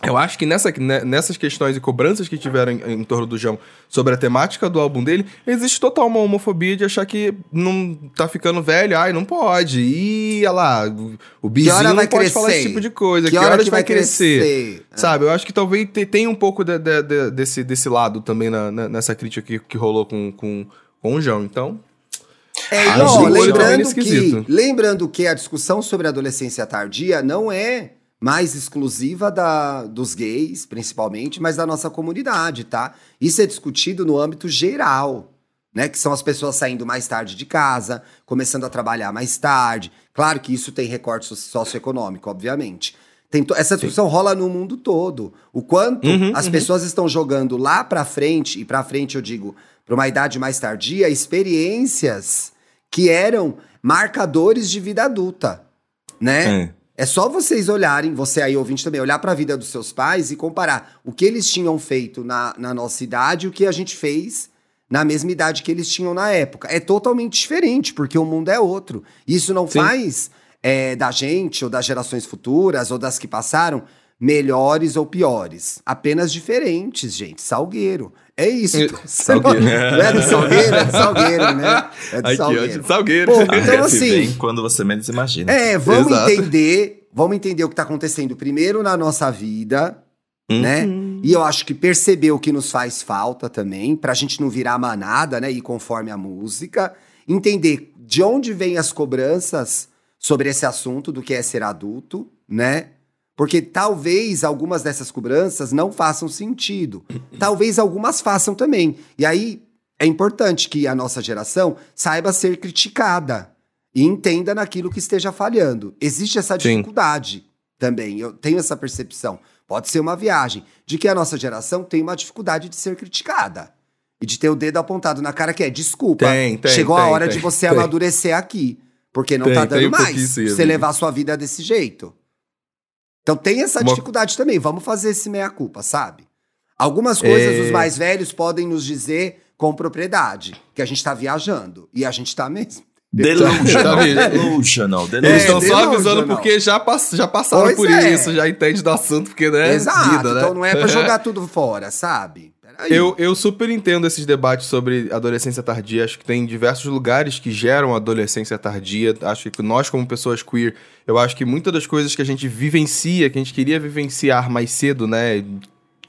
Eu acho que nessa, né, nessas questões e cobranças que tiveram em, em torno do João sobre a temática do álbum dele, existe total uma homofobia de achar que não tá ficando velho, ai, não pode. E olha lá, o- que bizinho não vai pode crescer? falar esse tipo de coisa. Que, hora que vai crescer? crescer? Sabe, eu acho que talvez te- tenha um pouco de- de- de- desse, desse lado também na- na- nessa crítica que, que rolou com, com, com o João. Então, É, Ah, olho lembrando, que, lembrando que a discussão sobre a adolescência tardia não é mais exclusiva da, dos gays, principalmente, mas da nossa comunidade, tá? Isso é discutido no âmbito geral, né? Que são as pessoas saindo mais tarde de casa, começando a trabalhar mais tarde. Claro que isso tem recorte so- socioeconômico, obviamente. Tem essa discussão rola no mundo todo. O quanto Uhum, as uhum. pessoas estão jogando lá pra frente, e pra frente eu digo, pra uma idade mais tardia, experiências que eram marcadores de vida adulta, né? É. É só vocês olharem, você aí ouvinte também, olhar pra vida dos seus pais e comparar o que eles tinham feito na, na nossa idade e o que a gente fez na mesma idade que eles tinham na época. É totalmente diferente, porque o mundo é outro. Isso não Sim. faz é, da gente, ou das gerações futuras, ou das que passaram, melhores ou piores. Apenas diferentes, gente. Salgueiro. É isso. Salgueiro. não é do Salgueiro? É do Salgueiro, né? É do Aqui, Salgueiro. Salgueiro. Pô, A então, assim, quando você menos imagina. É, vamos Exato. entender, vamos entender o que tá acontecendo primeiro na nossa vida, Hum. né? E eu acho que perceber o que nos faz falta também, pra gente não virar manada, né? Ir conforme a música. Entender de onde vêm as cobranças sobre esse assunto do que é ser adulto, né? Porque talvez algumas dessas cobranças não façam sentido. Talvez algumas façam também. E aí é importante que a nossa geração saiba ser criticada e entenda naquilo que esteja falhando. Existe essa Sim. dificuldade também. Eu tenho essa percepção. Pode ser uma viagem de que a nossa geração tem uma dificuldade de ser criticada. E de ter o dedo apontado na cara que é desculpa. Tem, tem, Chegou a tem, hora tem, de você amadurecer aqui. Porque não tá dando mais sim, você levar a sua vida desse jeito. Então tem essa Uma- dificuldade também. Vamos fazer esse meia-culpa, sabe? Algumas coisas É. os mais velhos podem nos dizer com propriedade que a gente tá viajando. E a gente tá mesmo. Delusional, Tá vendo? delusional, Eles delusional. estão só avisando porque já, pass- já passaram Pois por é. isso, já entende do assunto, porque, né? Exato. vida, né? Então não é pra jogar tudo fora, sabe? Peraí. Eu, eu super entendo esses debates sobre adolescência tardia. Acho que tem diversos lugares que geram adolescência tardia. Acho que nós, como pessoas queer, eu acho que muitas das coisas que a gente vivencia, que a gente queria vivenciar mais cedo, né?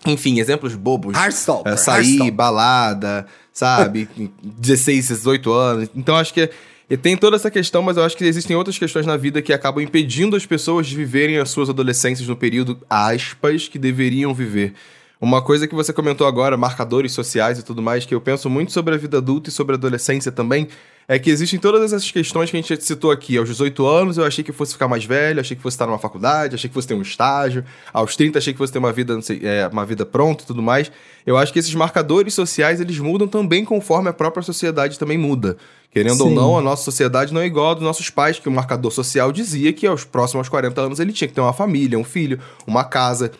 Enfim, exemplos bobos. Heartstopper. É, sair, Heartstopper. balada, sabe? 16, 18 anos. Então acho que e tem toda essa questão, mas eu acho que existem outras questões na vida que acabam impedindo as pessoas de viverem as suas adolescências no período, aspas, que deveriam viver. Uma coisa que você comentou agora, marcadores sociais e tudo mais, que eu penso muito sobre a vida adulta e sobre a adolescência também, é que existem todas essas questões que a gente citou aqui. Aos 18 anos eu achei que fosse ficar mais velho, achei que fosse estar numa faculdade, achei que fosse ter um estágio. Aos 30 achei que fosse ter uma vida, não sei, é, uma vida pronta e tudo mais. Eu acho que esses marcadores sociais, eles mudam também conforme a própria sociedade também muda. Querendo ou Sim. não, a nossa sociedade não é igual a dos nossos pais, que o marcador social dizia que aos próximos 40 anos ele tinha que ter uma família, um filho, uma casa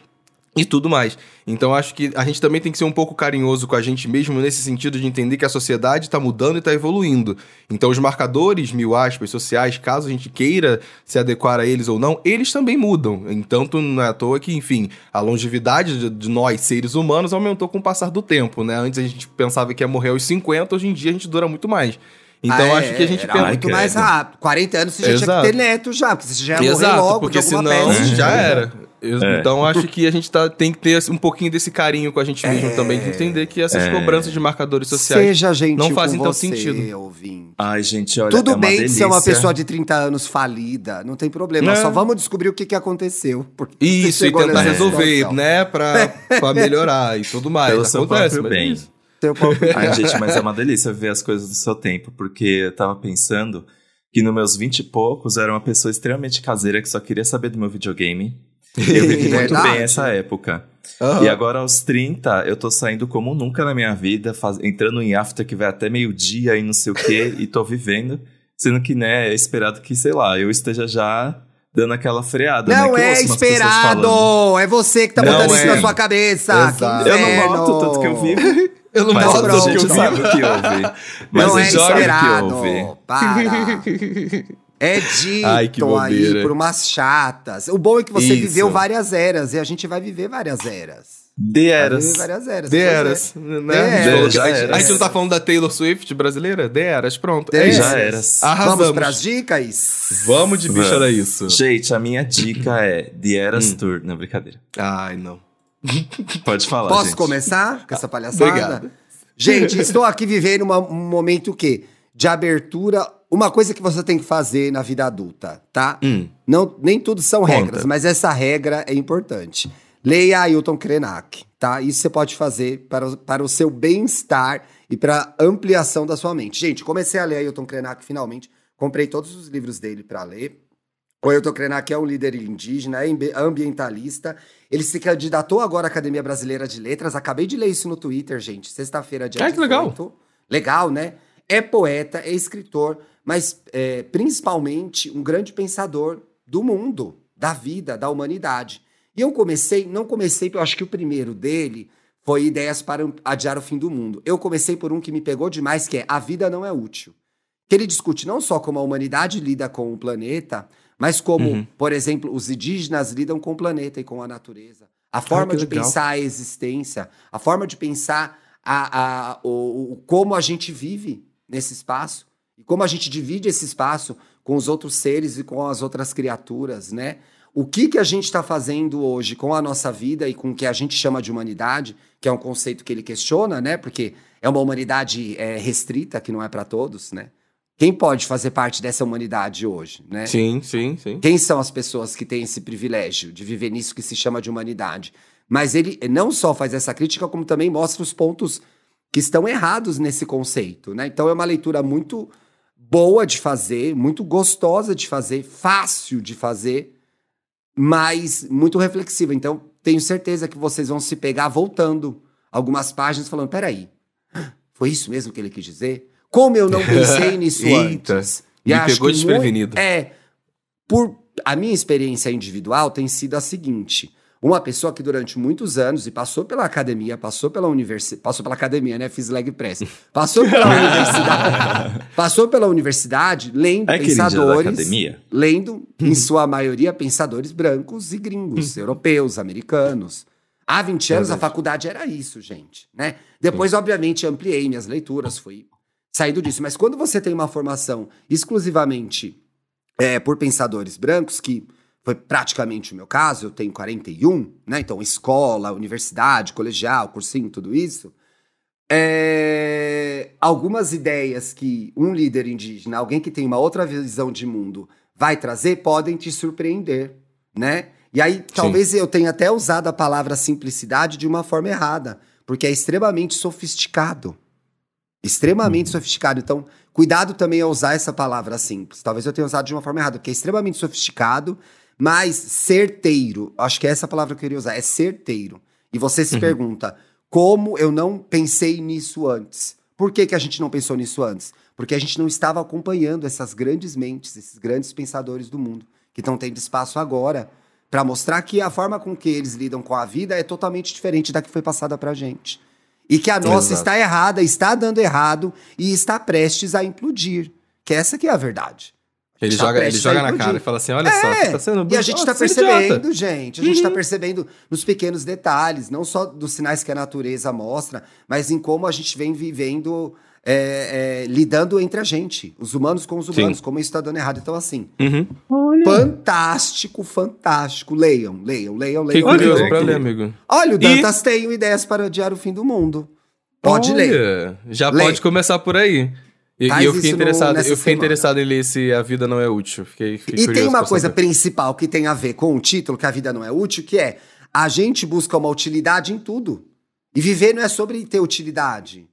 e tudo mais. Então acho que a gente também tem que ser um pouco carinhoso com a gente mesmo nesse sentido de entender que a sociedade está mudando e está evoluindo. Então os marcadores, mil aspas, sociais, caso a gente queira se adequar a eles ou não, eles também mudam. Então não é à toa que, enfim, a longevidade de, de nós, seres humanos, aumentou com o passar do tempo, né? Antes a gente pensava que ia morrer aos 50, hoje em dia a gente dura muito mais. Então Ah, acho é, que a gente era pensa... muito Ai, mais rápido. 40 anos você já tinha Exato. que ter neto já, porque você já ia morrer Exato, logo porque de senão peste. já era. É. Então acho que a gente tá, tem que ter um pouquinho desse carinho com a gente mesmo É. também, de entender que essas É. cobranças de marcadores sociais Seja gentil não fazem você, sentido. ouvinte. Ai, gente, olha, Tudo é bem de ser uma delícia. pessoa de 30 anos falida, não tem problema. É. Só vamos descobrir o que, que aconteceu. Isso, e tentar resolver, situação. né? Pra, pra melhorar e tudo mais. Pelo seu Acontece, próprio é bem. isso. Seu próprio- Ai, gente, mas é uma delícia ver as coisas do seu tempo, porque eu tava pensando que nos meus vinte e poucos eu era uma pessoa extremamente caseira que só queria saber do meu videogame. Eu vivi muito bem essa época. Aham. E agora, aos 30, eu tô saindo como nunca na minha vida, faz- entrando em after que vai até meio-dia e não sei o quê, e tô vivendo. Sendo que, né, é esperado que, sei lá, eu esteja já dando aquela freada. né, Não que eu é esperado! É você que tá Não botando isso é. na sua cabeça! Eu não noto tanto que eu vivo, Eu não mas pronto, sabe o que ouve. Mas não é esperado! Para! É dito Ai, que aí por umas chatas. O bom é que você Isso. viveu várias eras e a gente vai viver várias eras. De eras. várias eras. The pois é. Eras, né? Gente Eras. a, gente, eras. a gente não tá falando da Taylor Swift brasileira? The Eras, pronto. The É. Já eras. Arrasamos. Vamos pras dicas? Vamos de bicho, era isso. Gente, a minha dica é The Eras Hum. Tour. Não, brincadeira. Ai, não. Pode falar, Posso gente. começar com essa palhaçada? Obrigado. Gente, estou aqui vivendo uma- um momento o quê? De abertura. Uma coisa que você tem que fazer na vida adulta, tá? Hum. Não, nem tudo são Conta. regras, mas essa regra é importante. Leia Ailton Krenak, tá? Isso você pode fazer para, o- para o seu bem-estar e para ampliação da sua mente. Gente, comecei a ler Ailton Krenak finalmente. Comprei todos os livros dele para ler. O Ailton Krenak é um líder indígena, é ambi- ambientalista. Ele se candidatou agora à Academia Brasileira de Letras. Acabei de ler isso no Twitter, gente. Sexta-feira, dia Ah, que legal. 18. Legal, né? É poeta, é escritor, mas é, principalmente um grande pensador do mundo, da vida, da humanidade. E eu comecei, não comecei, eu acho que o primeiro dele foi Ideias para Adiar o Fim do Mundo. Eu comecei por um que me pegou demais, que é A Vida Não é Útil. Que ele discute não só como a humanidade lida com o planeta, mas como, Uhum. por exemplo, os indígenas lidam com o planeta e com a natureza. A forma que de legal. pensar a existência, a forma de pensar a, a- o, o- como a gente vive nesse espaço e como a gente divide esse espaço com os outros seres e com as outras criaturas, né? O que, que a gente está fazendo hoje com a nossa vida e com o que a gente chama de humanidade, que é um conceito que ele questiona, né? Porque é uma humanidade é, restrita, que não é para todos, né? Quem pode fazer parte dessa humanidade hoje, né? Sim, sim, sim. Quem são as pessoas que têm esse privilégio de viver nisso que se chama de humanidade? Mas ele não só faz essa crítica, como também mostra os pontos que estão errados nesse conceito, né? Então é uma leitura muito boa de fazer, muito gostosa de fazer, fácil de fazer, mas muito reflexiva. Então tenho certeza que vocês vão se pegar voltando algumas páginas falando, peraí, foi isso mesmo que ele quis dizer? Como eu não pensei nisso Eita, antes? me acho pegou desprevenido. É, por a minha experiência individual tem sido a seguinte: uma pessoa que durante muitos anos e passou pela academia, passou pela universidade, passou pela academia, né? Fiz leg press. Passou pela universidade, passou pela universidade lendo É pensadores, academia? lendo em sua maioria pensadores brancos e gringos, europeus, americanos. Há 20 anos a Verdade. faculdade era isso, gente, né? Depois, obviamente, ampliei minhas leituras, fui saindo disso. Mas quando você tem uma formação exclusivamente é, por pensadores brancos, que foi praticamente o meu caso, eu tenho 41, né? Então, escola, universidade, colegial, cursinho, tudo isso. é, algumas ideias que um líder indígena, alguém que tem uma outra visão de mundo, vai trazer, podem te surpreender, né? E aí, talvez eu tenha até usado a palavra simplicidade de uma forma errada, porque é extremamente sofisticado. Extremamente sofisticado. Então, cuidado também ao usar essa palavra simples. Talvez eu tenha usado de uma forma errada, porque é extremamente sofisticado, mas certeiro. Acho que é essa palavra que eu queria usar, é certeiro. E você se pergunta, como eu não pensei nisso antes? Por que, que a gente não pensou nisso antes? Porque a gente não estava acompanhando essas grandes mentes, esses grandes pensadores do mundo, que estão tendo espaço agora para mostrar que a forma com que eles lidam com a vida é totalmente diferente da que foi passada pra gente. E que a nossa Exato. está errada, está dando errado e está prestes a implodir. Que essa que é a verdade. Ele Está joga, ele joga na cara e fala assim: olha só, É, você tá sendo e a gente tá idiota. percebendo, gente. A gente tá Uhum. percebendo nos pequenos detalhes, não só dos sinais que a natureza mostra, mas em como a gente vem vivendo, é, é, lidando entre a gente, os humanos com os humanos, Sim. como isso tá dando errado. Então, assim, Uhum. fantástico, fantástico. Leiam, leiam, leiam, Fiquei leiam. curioso leiam. pra ler, amigo. Olha, o E- Dantas tem ideias para adiar o fim do mundo. Pode ler. Olha, Já Lê. pode começar por aí. E, e Faz eu fiquei no- interessado, nessa eu fiquei semana. interessado em ler se a vida não é útil. Fiquei, fiquei E tem uma coisa saber. principal que tem a ver com o título, que a vida não é útil, que é a gente busca uma utilidade em tudo. E viver não é sobre ter utilidade.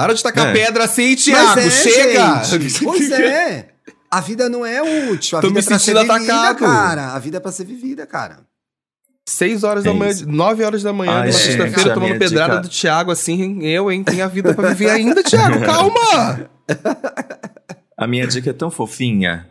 Para de tacar É. pedra assim, Mas Thiago. é, chega! gente. Pois é. A vida não é útil. A Tô vida me é pra ser sentindo vivida, atacado. cara. A vida é pra ser vivida, cara. Seis horas da É manhã, isso. nove horas da manhã, Ai, numa gente, sexta-feira, tomando pedrada dica- do Thiago, assim, eu, hein? Tem a vida pra viver ainda, Thiago, calma! A minha dica é tão fofinha.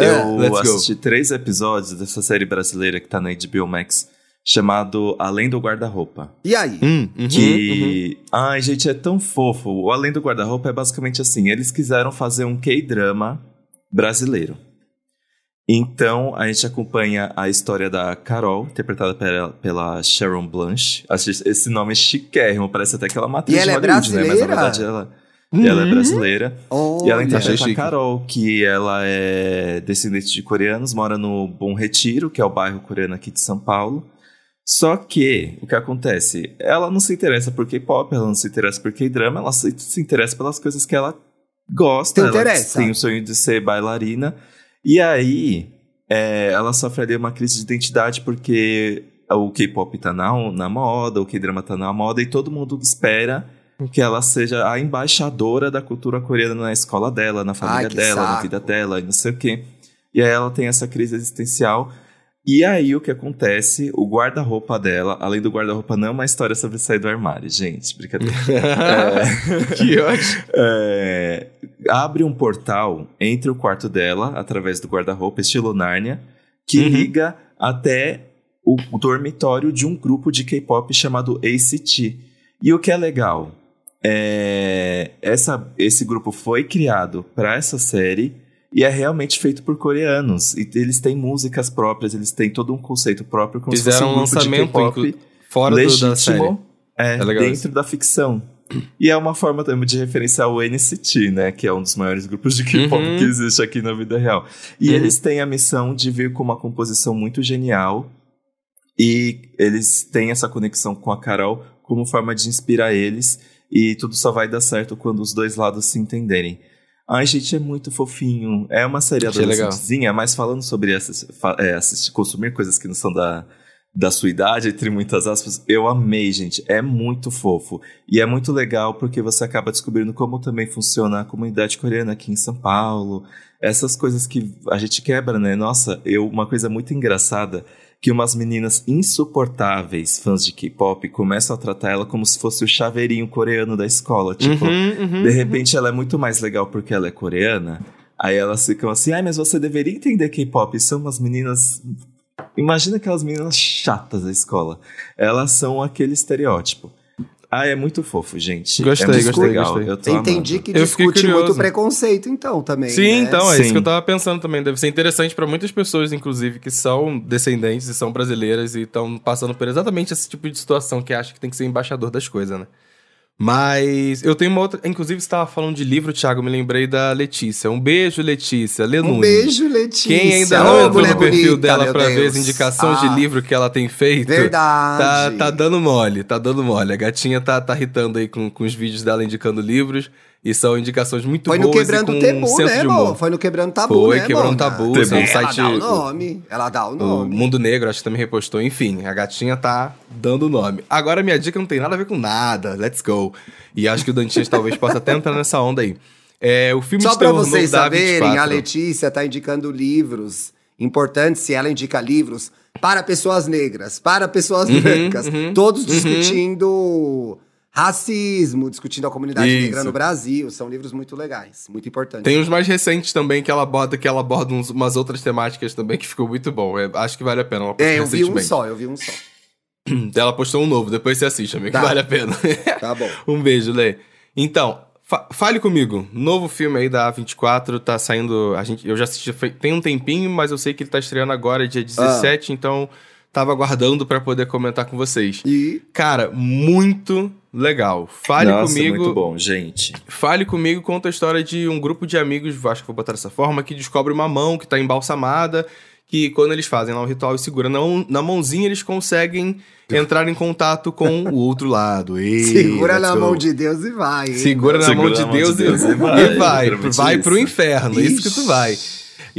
É, eu go. assisti três episódios dessa série brasileira que tá na HBO Max, chamado Além do Guarda-Roupa. E aí? Hum, uhum, Que. Ai, gente, é tão fofo. O Além do Guarda-Roupa é basicamente assim: eles quiseram fazer um K-drama brasileiro. Então, a gente acompanha a história da Carol, interpretada pela, pela Sharon Blanche. Esse nome é chiquérrimo, parece até que ela é uma atriz E ela de é Hollywood, né? Mas na brasileira? verdade ela, uhum. ela é brasileira. E ela Olha. interpreta a. Carol, que ela é descendente de coreanos, mora no Bom Retiro, que é o bairro coreano aqui de São Paulo. Só que, o que acontece? Ela não se interessa por K-pop, ela não se interessa por K-drama, ela se, se interessa pelas coisas que ela gosta. Te ela tem o sonho de ser bailarina. E aí, é, ela sofre ali uma crise de identidade porque o K-pop tá na, na moda, o K-drama tá na moda, e todo mundo espera que ela seja a embaixadora da cultura coreana na escola dela, na família que dela, na saco. vida dela, e não sei o quê. E aí ela tem essa crise existencial. E aí o que acontece? O guarda-roupa dela, além do guarda-roupa, não é uma história sobre sair do armário, gente. Brincadeira. É, Que ótimo. é, abre um portal entre o quarto dela, através do guarda-roupa, estilo Nárnia, que Uhum. liga até o dormitório de um grupo de K-pop chamado ACT. E o que é legal? É, essa, esse grupo foi criado para essa série E é realmente feito por coreanos. E eles têm músicas próprias, eles têm todo um conceito próprio, como Fizeram se fosse um um lançamento inclu- fora do, da série. legítimo é, É dentro da ficção. E é uma forma também de referenciar o NCT, né? Que é um dos maiores grupos de K-pop Uhum. que existe aqui na vida real. E Uhum. eles têm a missão de vir com uma composição muito genial. E eles têm essa conexão com a Carol como forma de inspirar eles. E tudo só vai dar certo quando os dois lados se entenderem. Ai, gente, é muito fofinho. É uma série adolescentezinha, mas falando sobre essas, é, assistir, consumir coisas que não são da, da sua idade, entre muitas aspas, eu amei, gente. É muito fofo. E é muito legal porque você acaba descobrindo como também funciona a comunidade coreana aqui em São Paulo. Essas coisas que a gente quebra, né? Nossa, eu, uma coisa muito engraçada que umas meninas insuportáveis, fãs de K-pop, começam a tratar ela como se fosse o chaveirinho coreano da escola. Tipo, Uhum, uhum. de repente ela é muito mais legal porque ela é coreana. Aí elas ficam assim, ai, mas você deveria entender K-pop. São umas meninas. Imagina aquelas meninas chatas da escola. Elas são aquele estereótipo. Ah, é muito fofo, gente. Gostei, é gostei, legal. gostei. Eu tô Entendi amando. que Eu discute curioso. muito preconceito, então, também. Sim, né? então, é isso Sim. que eu tava pensando também. Deve ser interessante pra muitas pessoas, inclusive, que são descendentes e são brasileiras e estão passando por exatamente esse tipo de situação que acha que tem que ser embaixador das coisas, né? Mas eu tenho uma outra. Inclusive, você tava falando de livro, Thiago, me lembrei da Letícia. Um beijo, Letícia. Lê Um beijo, Letícia. Quem ainda não entrou no perfil bonita, dela pra ver as indicações Ah, de livro que ela tem feito, tá, Verdade. tá dando mole, tá dando mole. A gatinha tá, tá irritando aí com, com os vídeos dela indicando livros. E são indicaçações muito Foi no boas Quebrando e com o Tabu, né, amor? Foi no Quebrando Tabu, Foi, né, Quebrando? Tabu, Tabu. é um Ela site... dá o nome. Ela dá o O nome. Mundo Negro, acho que também repostou. Enfim, a gatinha tá dando o nome. Agora, minha dica não tem nada a ver com nada. Let's go. E acho que o Dantinhas talvez possa até entrar nessa onda aí. É, o filme Só terror vocês saberem, a 24. Letícia tá indicando livros importantes, se ela indica livros para pessoas negras, para pessoas Uhum, brancas, uhum, todos uhum. discutindo racismo, discutindo a comunidade Isso. negra no Brasil. São livros muito legais, muito importantes. Tem uns mais recentes também que ela aborda, que ela aborda uns- umas outras temáticas também que ficou muito bom. É, acho que vale a pena. Ela É, eu vi um só, eu vi um só. Ela postou um novo, depois você assiste, amigo, Tá. que vale a pena. Tá bom. um beijo, Lê. Então, fa- fale comigo. Novo filme aí da A24, tá saindo. A gente, eu já assisti tem um tempinho, mas eu sei que ele tá estreando agora, dia 17, então tava aguardando pra poder comentar com vocês. E Cara, muito legal. Fale Nossa, comigo. muito bom, gente. Fale comigo conta a história de um grupo de amigos, acho que vou botar dessa forma, que descobre uma mão que tá embalsamada, que quando eles fazem lá o ritual e segura na, na mãozinha, eles conseguem entrar em contato com o outro lado. Ei, segura na go. mão de Deus e vai. hein? Segura na Segura mão na de mão de Deus, Deus e, e vai, e vai, vai pro inferno, é isso que tu Ixi. vai.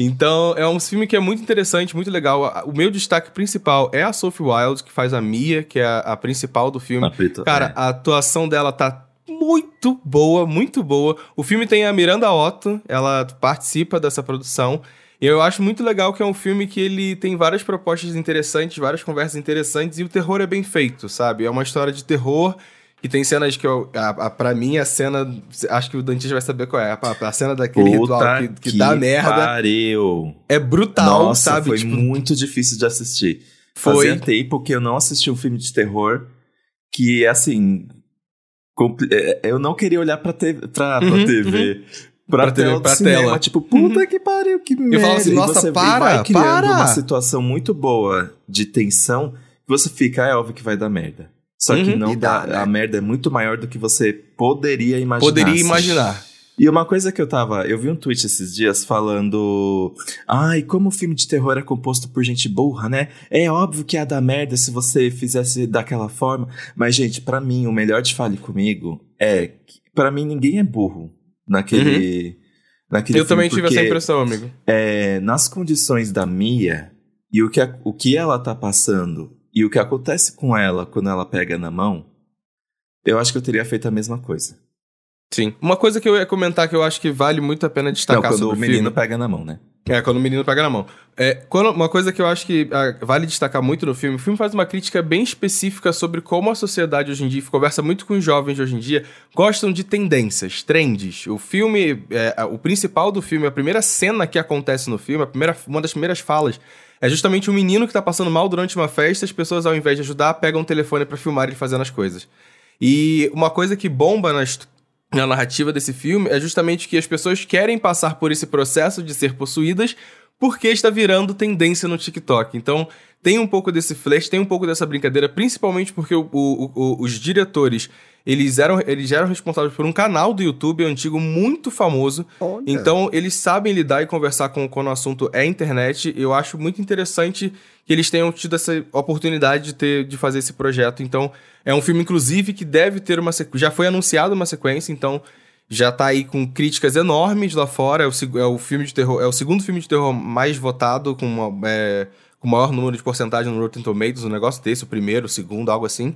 Então, é um filme que é muito interessante, muito legal. O meu destaque principal é a Sophie Wilde, que faz a Mia, que é a, a principal do filme. A Preta- Cara, é. a atuação dela tá muito boa, muito boa. O filme tem a Miranda Otto, ela participa dessa produção. E eu acho muito legal que é um filme que ele tem várias propostas interessantes, várias conversas interessantes, e o terror é bem feito, sabe? É uma história de terror que tem cenas que eu. A, a, pra mim, a cena. Acho que o Dantes vai saber qual é. A, a cena daquele ritual Puta que, que dá merda Pariu. é brutal, Nossa, sabe? foi Tipo, muito difícil de assistir. Foi. Fazia tempo que eu não assisti um filme de terror que, assim... compli- é, Eu não queria olhar pra, te... pra, pra Uhum, TV. Pra, Pra tela TV, pra cinema. tela. Tipo, puta que pariu, que merda. falava assim, E nossa, você para, vai para. uma situação muito boa de tensão que você fica, é óbvio que vai dar merda. Só que Uhum. não E dá, dá, né? a merda é muito maior do que você poderia imaginar. poderia assim. imaginar. E uma coisa que eu tava. Eu vi um tweet esses dias falando. Ai, como o filme de terror é composto por gente burra, né? É óbvio que ia dar merda se você fizesse daquela forma. Mas, gente, pra mim, o melhor de Fale Comigo é. que, Pra mim, ninguém é burro naquele. naquele Eu filme, também tive porque, essa impressão, amigo. É, nas condições da Mia e o que, a- o que ela tá passando e o que acontece com ela quando ela pega na mão, eu acho que eu teria feito a mesma coisa. Sim. Uma coisa que eu ia comentar que eu acho que vale muito a pena Não, destacar quando sobre o o menino filme. pega na mão, né? É, quando o menino pega na mão. É, quando- uma coisa que eu acho que ah, vale destacar muito no filme, o filme faz uma crítica bem específica sobre como a sociedade hoje em dia, conversa muito com os jovens de hoje em dia, gostam de tendências, trends. O filme, é, o principal do filme, a primeira cena que acontece no filme, a primeira, uma das primeiras falas, é justamente um menino que tá passando mal durante uma festa, as pessoas, ao invés de ajudar, pegam o telefone pra filmar ele fazendo as coisas. E uma coisa que bomba nas na narrativa desse filme é justamente que as pessoas querem passar por esse processo de ser possuídas porque está virando tendência no TikTok. Então, tem um pouco desse flash, tem um pouco dessa brincadeira, principalmente porque o, o, o, os diretores, eles eram, eles eram responsáveis por um canal do YouTube antigo muito famoso. Olha. Então, eles sabem lidar e conversar com quando o assunto é internet. Eu acho muito interessante que eles tenham tido essa oportunidade de, ter, de fazer esse projeto. Então, é um filme, inclusive, que deve ter uma sequência. Já foi anunciado uma sequência, então já tá aí com críticas enormes lá fora. É o, é o filme de terror, é o segundo filme de terror mais votado, com, uma, é, com o maior número de porcentagem no Rotten Tomatoes, um negócio desse, o primeiro, o segundo, algo assim.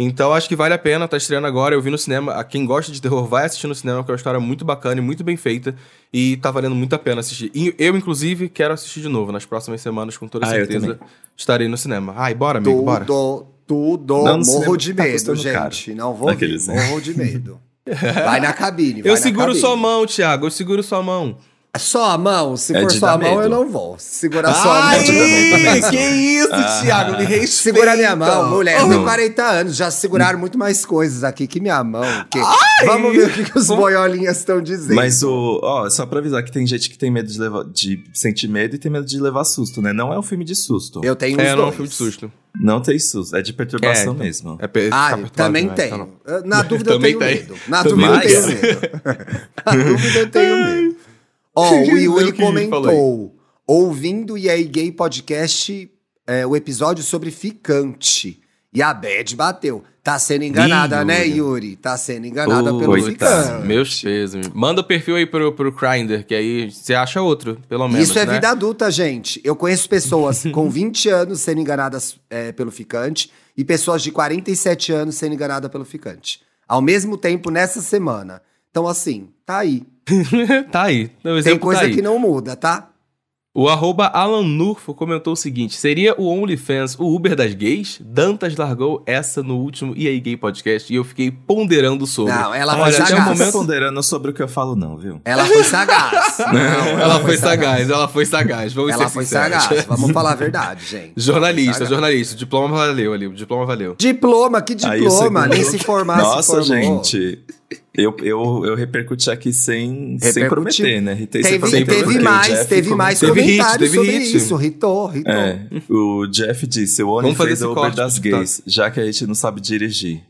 Então acho que vale a pena, tá estreando agora. Eu vi no cinema. A quem gosta de terror vai assistir no cinema, que é uma história muito bacana e muito bem feita. E tá valendo muito a pena assistir. E eu, inclusive, quero assistir de novo. Nas próximas semanas, com toda Ah, certeza, estarei no cinema. Ai, bora, amigo, bora. Tudo, tudo. Não, morro de tá medo, gente. caro. Não vou Aqueles, vir, né? morro de medo. Vai na cabine, vai Eu na seguro cabine. sua mão, Thiago. Eu seguro sua mão. Só a mão, se É for só a mão, medo. eu não vou. Se segurar só a mão, Ai, eu não vou. que isso, Thiago? Me respeita. Segura minha mão, mulher. Eu tenho Oh. 40 anos, já seguraram muito mais coisas aqui que minha mão. que- Vamos ver o que, que os boiolinhas estão dizendo. Mas o. Ó, só pra avisar que tem gente que tem medo de levar. de sentir medo e tem medo de levar susto, né? Não é um filme de susto. Eu tenho os É, não é um filme de susto. Não tem susto, é de perturbação É, então. mesmo. É pe- Ah, também então não. Na dúvida eu tenho tem. medo. Na dúvida eu tenho tem. medo. Na dúvida eu tenho medo. Ó, o Yuri falei. comentou. Ouvindo e aí Gay Podcast, é, o episódio sobre ficante. E a Bad bateu. Tá sendo enganada, Ih, né, Yuri. Tá sendo enganada Ô, pelo ficante. Meus pesos. Manda o perfil aí pro, pro Grindr, que aí você acha outro, pelo menos. Isso é né? vida adulta, gente. Eu conheço pessoas com 20 anos sendo enganadas é, pelo ficante e pessoas de 47 anos sendo enganadas pelo ficante. Ao mesmo tempo, nessa semana. Então, assim, tá aí. tá aí. O Tem exemplo coisa tá aí. que não muda, tá? O arroba Alan Nurfo comentou o seguinte: seria o OnlyFans o Uber das gays? Dantas largou essa no último E aí Gay Podcast e eu fiquei ponderando sobre. Não, ela foi Olha, o sagaz. Não momento. ponderando sobre o que eu falo, não, viu? Ela foi sagaz. Não, Ela foi sagaz, ela foi sagaz. Vamos Ela ser foi sinceros. sagaz. Vamos falar a verdade, gente. Jornalista, Sagaz. jornalista. Diploma valeu ali. O diploma valeu. Diploma, que diploma? Nem se formar, Nossa, se formou. gente. Eu, eu, eu repercuti aqui sem, sem prometer, né? Ritei sem Teve, prometer. teve mais, Jeff teve mais Teve hit, comentários teve sobre hit. isso. Ritou, ritou. É, o Jeff disse, o Oni fez o Uber corte das gays, já que a gente não sabe dirigir.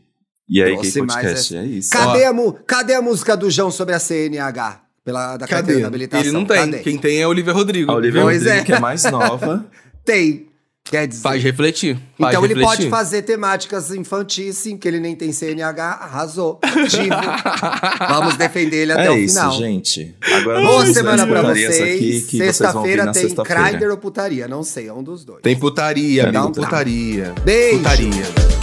E aí, Trouxe Gay mais Podcast, essa. é isso. Cadê, a, cadê a música do João sobre a CNH? Pela, da carteira da habilitação. Ele não tem. Cadê? Quem tem é o Olivia Rodrigo. A Olivia Pois Rodrigo, é. que é mais nova. Tem. Quer dizer. Faz refletir. Faz então ele refletir. pode fazer temáticas infantis, sim, que ele nem tem CNH, arrasou. Vamos defender ele até é o isso, final. gente. Agora Boa semana pra vocês. Sexta-feira tem sexta-feira. Grindr ou putaria? Não sei, é um dos dois. Tem putaria, Então amigo. tá. Putaria. Beijo. Putaria.